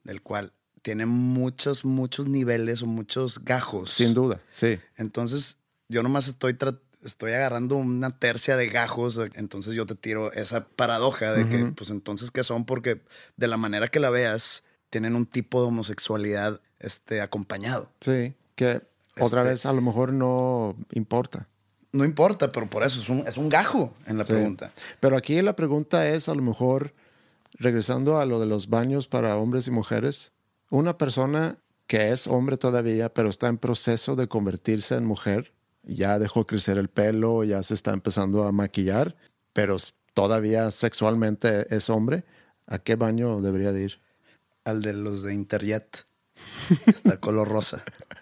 del cual tiene muchos, muchos niveles o muchos gajos. Sin duda, sí. Entonces, yo nomás estoy, estoy agarrando una tercia de gajos. Entonces, yo te tiro esa paradoja de que, pues, entonces, ¿qué son? Porque de la manera que la veas, tienen un tipo de homosexualidad este, acompañado. Sí, que otra Este- vez a lo mejor no importa. No importa, pero por eso es un, es un gajo en la Sí. pregunta. Pero aquí la pregunta es, a lo mejor, regresando a lo de los baños para hombres y mujeres, una persona que es hombre todavía, pero está en proceso de convertirse en mujer, ya dejó crecer el pelo, ya se está empezando a maquillar, pero todavía sexualmente es hombre, ¿a qué baño debería de ir? Al de los de Interjet. Está color rosa.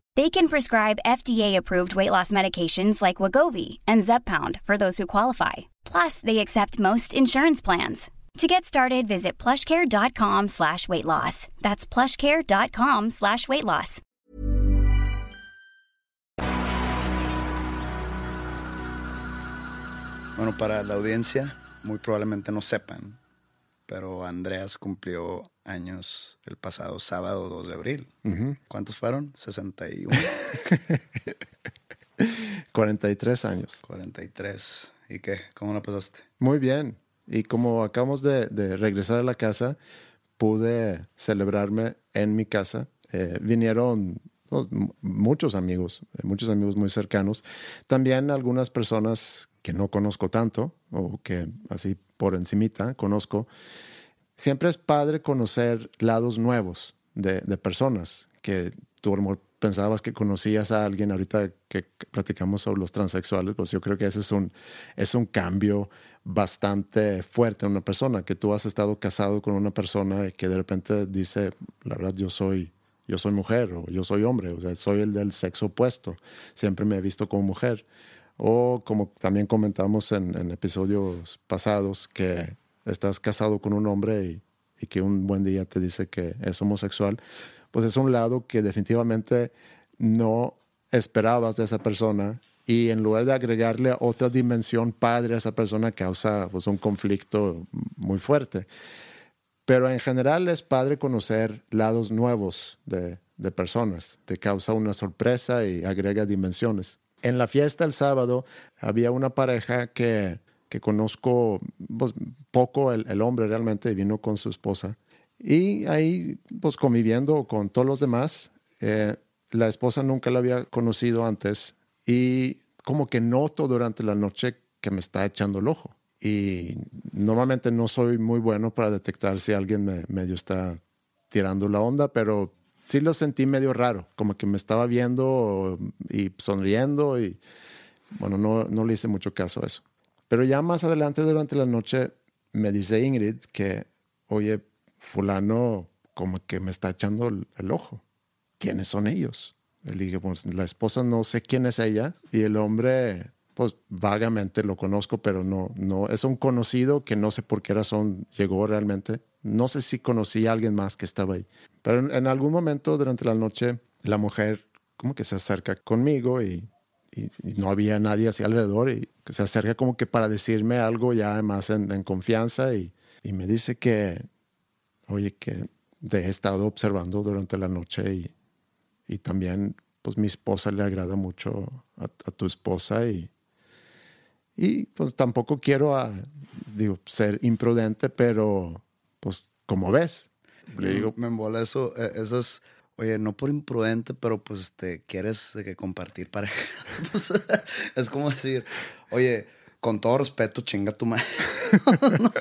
They can prescribe FDA-approved weight loss medications like Wagovi and Zepbound for those who qualify. Plus, they accept most insurance plans. To get started, visit plushcare.com slash weight loss. That's plushcare.com slash weight loss. Bueno, para la audiencia, muy probablemente no sepan, pero Andreas cumplió años el pasado sábado 2 de abril. ¿Cuántos fueron? 61, 43 años. 43. ¿Y qué? ¿Cómo la pasaste? Muy bien. Y como acabamos de, de regresar a la casa, pude celebrarme en mi casa. Eh, vinieron muchos amigos, eh, muchos amigos muy cercanos. También algunas personas que no conozco tanto o que así por encimita conozco. Siempre es padre conocer lados nuevos de, personas que tú pensabas que conocías a alguien ahorita que platicamos sobre los transexuales, pues yo creo que ese es un, es un cambio bastante fuerte en una persona, que tú has estado casado con una persona y que de repente dice, la verdad yo soy, yo soy mujer o yo soy hombre, o sea, soy el del sexo opuesto, siempre me he visto como mujer. O como también comentamos en, episodios pasados, que estás casado con un hombre y, que un buen día te dice que es homosexual, pues es un lado que definitivamente no esperabas de esa persona y en lugar de agregarle otra dimensión padre a esa persona causa pues, un conflicto muy fuerte. Pero en general es padre conocer lados nuevos de, de personas, te causa una sorpresa y agrega dimensiones. En la fiesta el sábado había una pareja que, que conozco pues, poco, el, hombre realmente vino con su esposa y ahí, pues conviviendo con todos los demás, eh, la esposa nunca la había conocido antes y como que noto durante la noche que me está echando el ojo. Y normalmente no soy muy bueno para detectar si alguien me, medio está tirando la onda, pero sí lo sentí medio raro, como que me estaba viendo y sonriendo y bueno, no, no le hice mucho caso a eso. Pero ya más adelante durante la noche me dice Ingrid que, oye, fulano como que me está echando el, ojo. ¿Quiénes son ellos? Le dije, pues la esposa no sé quién es ella y el hombre, pues vagamente lo conozco, pero no, no, es un conocido que no sé por qué razón llegó realmente. No sé si conocí a alguien más que estaba ahí. Pero en, algún momento durante la noche, la mujer como que se acerca conmigo y, no había nadie hacia alrededor y se acerca como que para decirme algo ya más en, en confianza y, y me dice que oye, que te he estado observando durante la noche y, y también, pues mi esposa le agrada mucho a, tu esposa y, y pues tampoco quiero, a, digo, ser imprudente, pero pues como ves. Le digo, me embola eso, e, esas, oye, no por imprudente, pero pues te quieres que compartir pareja. Pues, es como decir, oye, con todo respeto, chinga tu madre. no.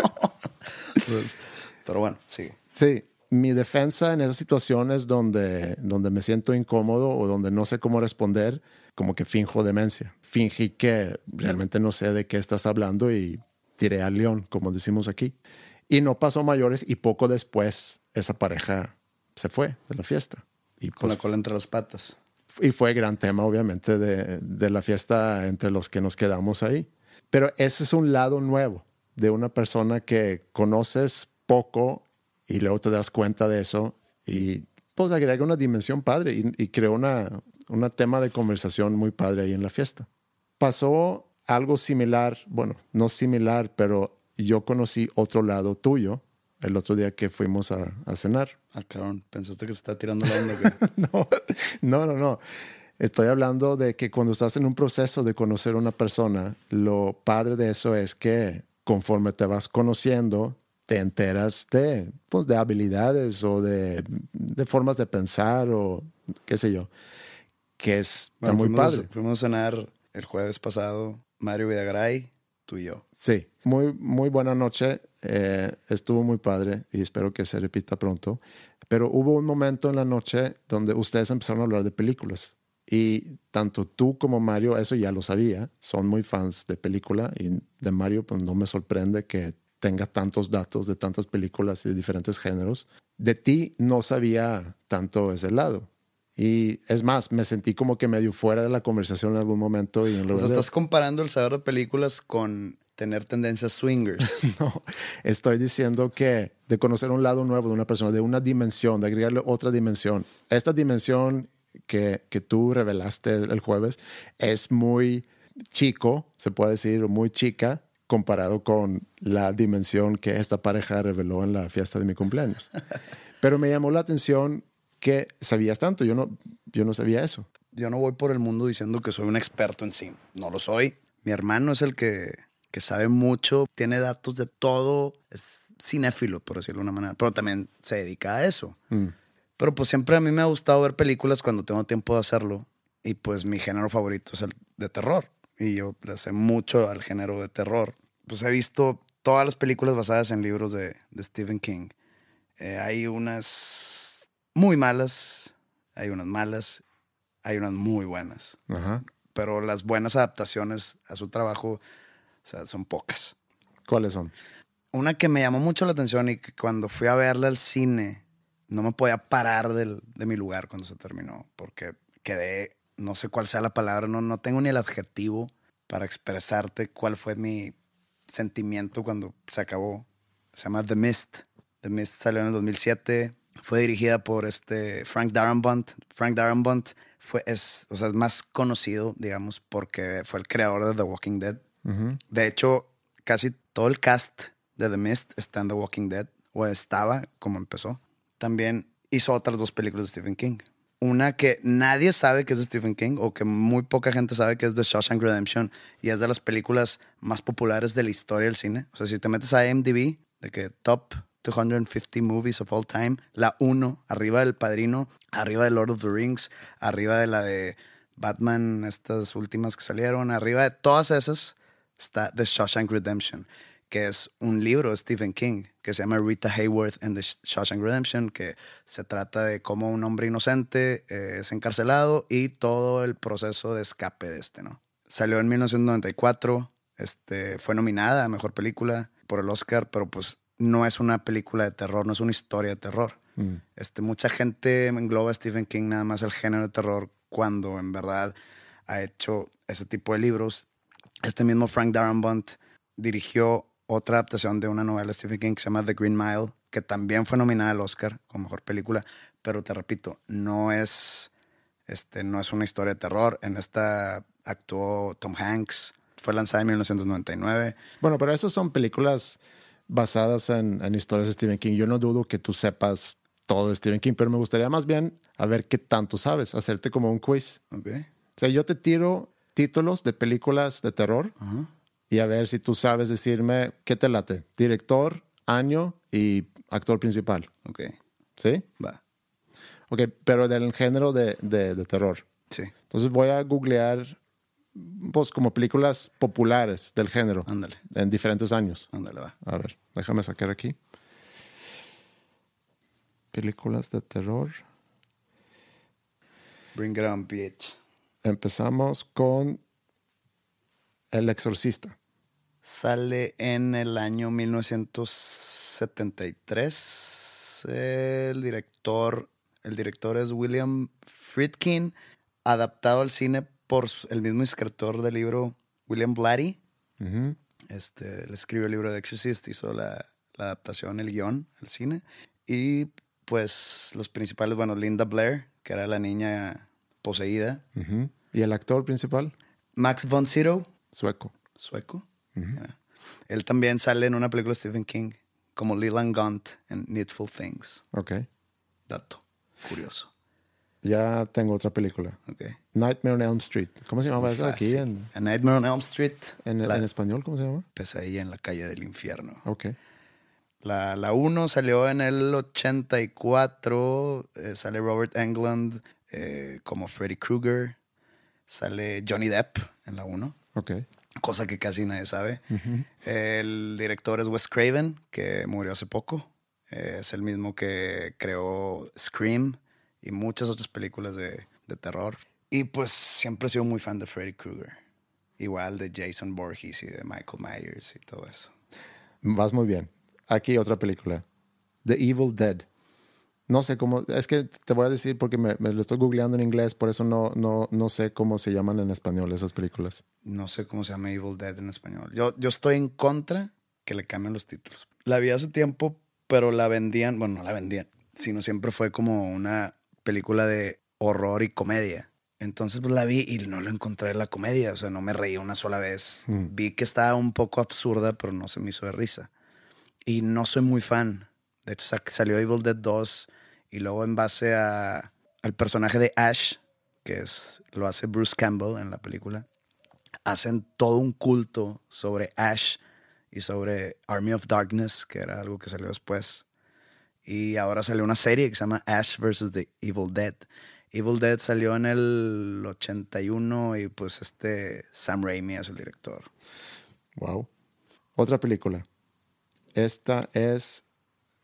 Pues, pero bueno, sí. Sí, mi defensa en esas situaciones donde, donde me siento incómodo o donde no sé cómo responder, como que finjo demencia. Fingí que realmente no sé de qué estás hablando y tiré al león, como decimos aquí. Y no pasó mayores y poco después esa pareja se fue de la fiesta. Y Con la pues cola entre las patas. Y fue gran tema, obviamente, de, de la fiesta entre los que nos quedamos ahí. Pero ese es un lado nuevo de una persona que conoces poco y luego te das cuenta de eso y pues agrega una dimensión padre y, y creó una, una tema de conversación muy padre ahí en la fiesta. Pasó algo similar, bueno, no similar, pero yo conocí otro lado tuyo el otro día que fuimos a, a cenar. Ah, cabrón, pensaste que se está tirando la onda. no, no, no, no. Estoy hablando de que cuando estás en un proceso de conocer a una persona, lo padre de eso es que conforme te vas conociendo, te enteras de, pues, de habilidades o de, de, formas de pensar o qué sé yo, que es muy padre. Fuimos a cenar el jueves pasado, Mario Vidagray, tú y yo. Sí, muy, muy buena noche, eh, estuvo muy padre y espero que se repita pronto, pero hubo un momento en la noche donde ustedes empezaron a hablar de películas. Y tanto tú como Mario, eso ya lo sabía, son muy fans de película y de Mario pues no me sorprende que tenga tantos datos de tantas películas y de diferentes géneros. De ti no sabía tanto ese lado. Y es más, me sentí como que medio fuera de la conversación en algún momento. Y en o sea, estás comparando el saber de películas con tener tendencias swingers. no, estoy diciendo que de conocer un lado nuevo de una persona, de una dimensión, de agregarle otra dimensión. Esta dimensión que, que tú revelaste el jueves es muy chico, se puede decir, muy chica, comparado con la dimensión que esta pareja reveló en la fiesta de mi cumpleaños. Pero me llamó la atención que sabías tanto, yo no, yo no sabía eso. Yo no voy por el mundo diciendo que soy un experto en sí, no lo soy. Mi hermano es el que, que sabe mucho, tiene datos de todo, es cinéfilo, por decirlo de una manera, pero también se dedica a eso. Mm. Pero pues siempre a mí me ha gustado ver películas cuando tengo tiempo de hacerlo. Y pues mi género favorito es el de terror. Y yo le sé mucho al género de terror. Pues he visto todas las películas basadas en libros de, de Stephen King. Eh, hay unas muy malas, hay unas malas, hay unas muy buenas. Ajá. Pero las buenas adaptaciones a su trabajo o sea, son pocas. ¿Cuáles son? Una que me llamó mucho la atención y que cuando fui a verla al cine no me podía parar del- de mi lugar cuando se terminó, porque quedé, no sé cuál sea la palabra, no, no tengo ni el adjetivo para expresarte cuál fue mi sentimiento cuando se acabó. Se llama The Mist. The Mist salió en el 2007. Fue dirigida por este Frank Darabont. Frank Darabont fue, es, o sea, es más conocido, digamos, porque fue el creador de The Walking Dead. De hecho, casi todo el cast de The Mist está en The Walking Dead, o estaba como empezó. También hizo otras dos películas de Stephen King. Una que nadie sabe que es de Stephen King, o que muy poca gente sabe que es de Shawshank Redemption, y es de las películas más populares de la historia del cine. O sea, si te metes a IMDb, de que top 250 movies of all time, la 1, arriba del Padrino, arriba de Lord of the Rings, arriba de la de Batman, estas últimas que salieron, arriba de todas esas está The Shawshank Redemption, que es un libro de Stephen King que se llama Rita Hayworth and the Shawshank Redemption, que se trata de cómo un hombre inocente eh, es encarcelado y todo el proceso de escape de este, ¿no? Salió en 1994, este, fue nominada a Mejor Película por el Oscar, pero pues no es una película de terror, no es una historia de terror. Este, mucha gente engloba a Stephen King nada más al género de terror cuando en verdad ha hecho ese tipo de libros. Este mismo Frank Darabont dirigió otra adaptación de una novela de Stephen King que se llama The Green Mile, que también fue nominada al Oscar como mejor película, pero te repito, no es, este, no es una historia de terror. En esta actuó Tom Hanks, fue lanzada en 1999. Bueno, pero esas son películas basadas en, en historias de Stephen King. Yo no dudo que tú sepas todo de Stephen King, pero me gustaría más bien a ver qué tanto sabes, hacerte como un quiz. Ok. O sea, yo te tiro títulos de películas de terror y a ver si tú sabes decirme qué te late. Director, año y actor principal. Ok, ¿Sí? va. Ok, pero del género de, de- de terror. Sí, Entonces voy a googlear pues, como películas populares del género ándale, en diferentes años. ándale, va. A ver, déjame sacar aquí. Películas de terror. Bring it on, bitch. Empezamos con El Exorcista. Sale en el año 1973. El director, el director es William Friedkin, adaptado al cine por el mismo escritor del libro William Blatty. Este, él escribió el libro de Exorcist, hizo la, la adaptación, el guion, al cine. Y pues los principales, bueno, Linda Blair, que era la niña poseída. ¿Y el actor principal? Max von Sydow, Sueco. sueco. Él también sale en una película de Stephen King como Leland Gaunt en Needful Things. Ok. Dato curioso. Ya tengo otra película. Ok. Nightmare on Elm Street. ¿Cómo se llamaba esa aquí en, A Nightmare on Elm Street. en, la en español? ¿Cómo se llama? pesadilla en la calle del infierno. Ok. La, la 1 salió en el 84. eh, sale Robert Englund eh, como Freddy Krueger. Sale Johnny Depp en la 1. Ok. cosa que casi nadie sabe. El director es Wes Craven, que murió hace poco. Eh, es el mismo que creó Scream y muchas otras películas de, de terror. Y pues siempre he sido muy fan de Freddy Krueger. Igual de Jason Voorhees y de Michael Myers y todo eso. Vas muy bien. Aquí otra película. The Evil Dead. No sé cómo, es que te voy a decir porque me, me lo estoy googleando en inglés, por eso no, no, no sé cómo se llaman en español esas películas. No sé cómo se llama Evil Dead en español. Yo, yo estoy en contra que le cambien los títulos. La vi hace tiempo, pero la vendían, bueno, no la vendían, sino siempre fue como una película de horror y comedia. Entonces pues la vi y no lo encontré en la comedia, o sea, no me reí una sola vez. Vi que estaba un poco absurda, pero no se me hizo de risa. Y no soy muy fan. De hecho, sa- salió Evil Dead 2 y luego en base a, al personaje de Ash, que es, lo hace Bruce Campbell en la película, hacen todo un culto sobre Ash y sobre Army of Darkness, que era algo que salió después. Y ahora salió una serie que se llama Ash vs. The Evil Dead. Evil Dead salió en el 81 y pues este Sam Raimi es el director. Wow. Otra película. Esta es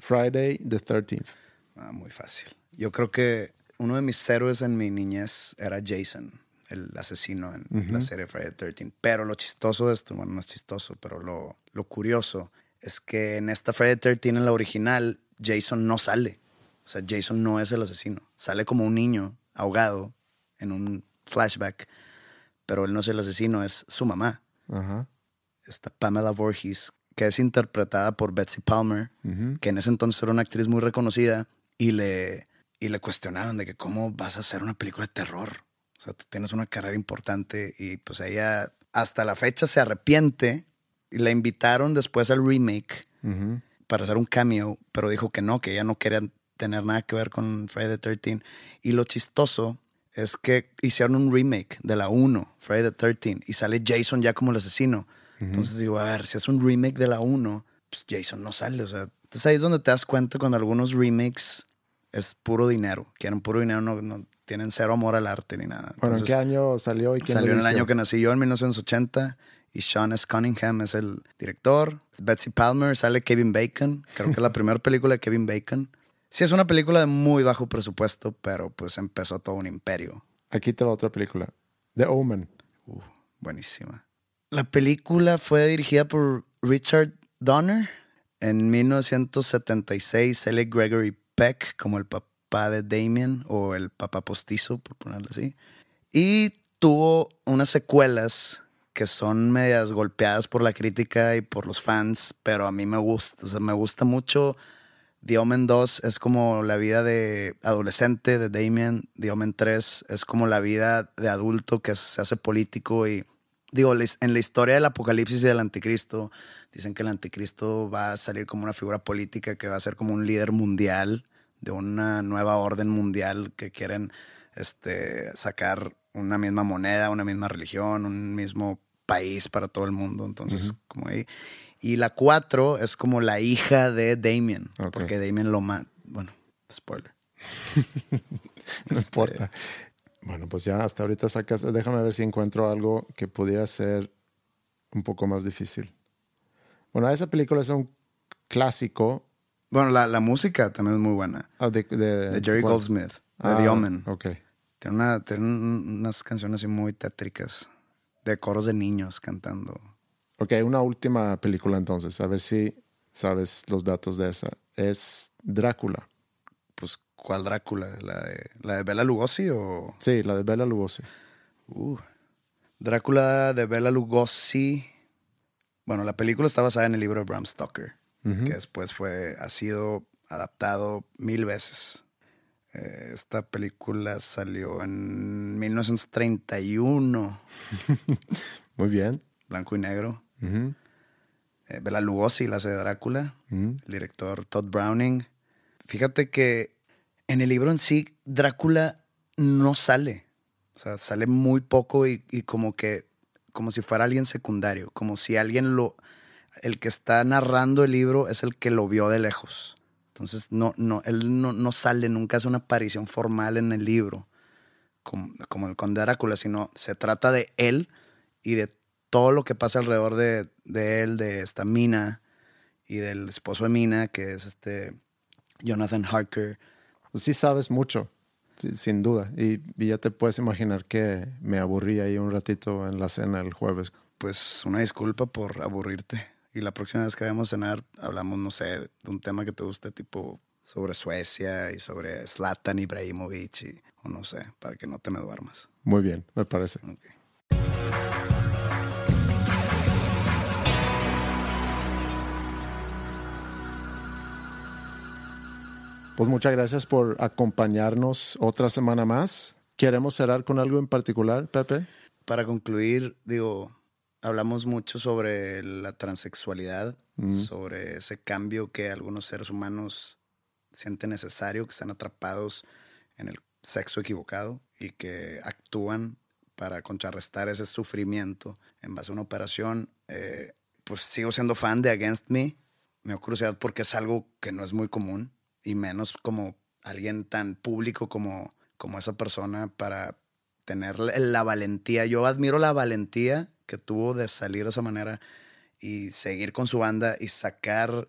Friday the 13th. Ah, muy fácil. Yo creo que uno de mis héroes en mi niñez era Jason, el asesino en la serie Friday the 13th. Pero lo chistoso de esto, bueno, no es chistoso, pero lo, lo curioso es que en esta Friday the 13th, en la original, Jason no sale. O sea, Jason no es el asesino. Sale como un niño ahogado en un flashback, pero él no es el asesino, es su mamá. Esta Pamela Voorhees, que es interpretada por Betsy Palmer, que en ese entonces era una actriz muy reconocida, y le, y le cuestionaban de que cómo vas a hacer una película de terror. O sea, tú tienes una carrera importante y pues ella hasta la fecha se arrepiente y la invitaron después al remake para hacer un cameo, pero dijo que no, que ella no quería tener nada que ver con Friday the 13 Y lo chistoso es que hicieron un remake de la 1, Friday the 13 y sale Jason ya como el asesino. Entonces digo, a ver, si es un remake de la 1, pues Jason no sale. O sea, entonces ahí es donde te das cuenta cuando algunos remakes es puro dinero. Quieren puro dinero, no, no tienen cero amor al arte ni nada. Bueno, ¿en qué año salió y quién Salió en el año que nací yo, en 1980. Y Sean S. Cunningham es el director. Betsy Palmer, sale Kevin Bacon. Creo que es la primera película de Kevin Bacon. Sí, es una película de muy bajo presupuesto, pero pues empezó todo un imperio. Aquí te va otra película. The Omen. Uh, buenísima. La película fue dirigida por Richard Donner. En 1976 sale Gregory Peck como el papá de Damien o el papá postizo, por ponerlo así. Y tuvo unas secuelas que son medias golpeadas por la crítica y por los fans, pero a mí me gusta. O sea, me gusta mucho. The Omen 2 es como la vida de adolescente de Damien. The Omen 3 es como la vida de adulto que se hace político y digo, les- en la historia del apocalipsis y del anticristo, dicen que el anticristo va a salir como una figura política que va a ser como un líder mundial de una nueva orden mundial que quieren este, sacar una misma moneda, una misma religión, un mismo país para todo el mundo. Entonces, como ahí. Y la 4 es como la hija de Damien, porque Damien lo mata. Bueno, spoiler. No importa. Bueno, pues ya hasta ahorita sacas. Déjame ver si encuentro algo que pudiera ser un poco más difícil. Bueno, esa película es un clásico Bueno, la, la música también es muy buena. ah, de, de, De Jerry ¿cuál? Goldsmith, de Ah, The Omen. Ok. Tiene, una, tiene un- unas canciones así muy tétricas, de coros de niños cantando. Ok, una última película entonces. A ver si sabes los datos de esa. Es Drácula. ¿Cuál Drácula? ¿La de, la de Bela Lugosi o...? Sí, la de Bela Lugosi. Uh, Drácula de Bela Lugosi. Bueno, la película está basada en el libro de Bram Stoker, que después fue, ha sido adaptado mil veces. Eh, esta película salió en 1931, Muy bien. blanco y negro. Eh, Bela Lugosi la hace de Drácula, el director Todd Browning. Fíjate que en el libro en sí, Drácula no sale. O sea, sale muy poco y, como que, como si fuera alguien secundario, como si alguien lo, el que está narrando el libro es el que lo vio de lejos. Entonces, no, no, él no, no sale, nunca hace una aparición formal en el libro, como, como el conde Drácula, sino se trata de él y de todo lo que pasa alrededor de, de él, de esta Mina y del esposo de Mina, que es este Jonathan Harker. Pues sí sabes mucho, sin duda. Y, y ya te puedes imaginar que me aburrí ahí un ratito en la cena el jueves. Pues una disculpa por aburrirte. Y la próxima vez que vayamos a cenar, hablamos, no sé, de un tema que te guste, tipo sobre Suecia y sobre Zlatan Ibrahimovic, y, o no sé, para que no te me duermas. Muy bien, me parece. Pues muchas gracias por acompañarnos otra semana más. ¿Queremos cerrar con algo en particular, Pepe? Para concluir, digo, hablamos mucho sobre la transexualidad, sobre ese cambio que algunos seres humanos sienten necesario, que están atrapados en el sexo equivocado y que actúan para contrarrestar ese sufrimiento en base a una operación. Eh, pues sigo siendo fan de Against Me. Me da curiosidad porque es algo que no es muy común y menos como alguien tan público como, como esa persona para tener la valentía. Yo admiro la valentía que tuvo de salir de esa manera y seguir con su banda y sacar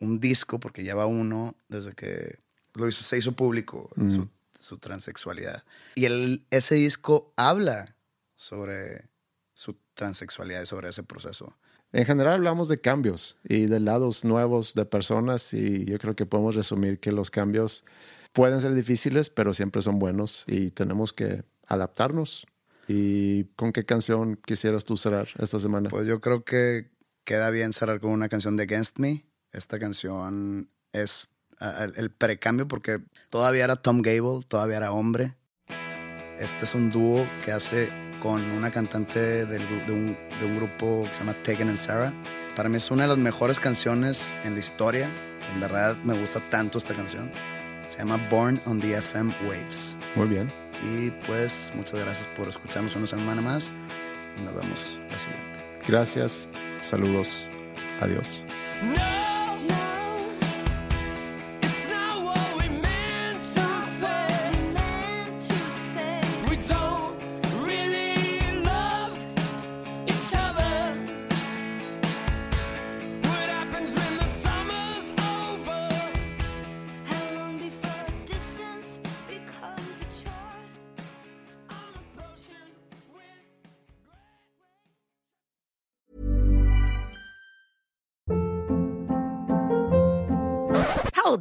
un disco, porque lleva uno desde que lo hizo, se hizo público, su, su, transexualidad. Y el, ese disco habla sobre su transexualidad y sobre ese proceso. En general hablamos de cambios y de lados nuevos de personas y yo creo que podemos resumir que los cambios pueden ser difíciles, pero siempre son buenos y tenemos que adaptarnos. ¿Y con qué canción quisieras tú cerrar esta semana? Pues yo creo que queda bien cerrar con una canción de Against Me. Esta canción es el precambio porque todavía era Tom Gable, todavía era hombre. Este es un dúo que hace con una cantante de, un, de un grupo que se llama Tegan and Sarah. Para mí es una de las mejores canciones en la historia. En verdad me gusta tanto esta canción. Se llama Born on the FM Waves. Muy bien. Y pues muchas gracias por escucharnos una semana más y nos vemos la siguiente. Gracias, saludos, adiós.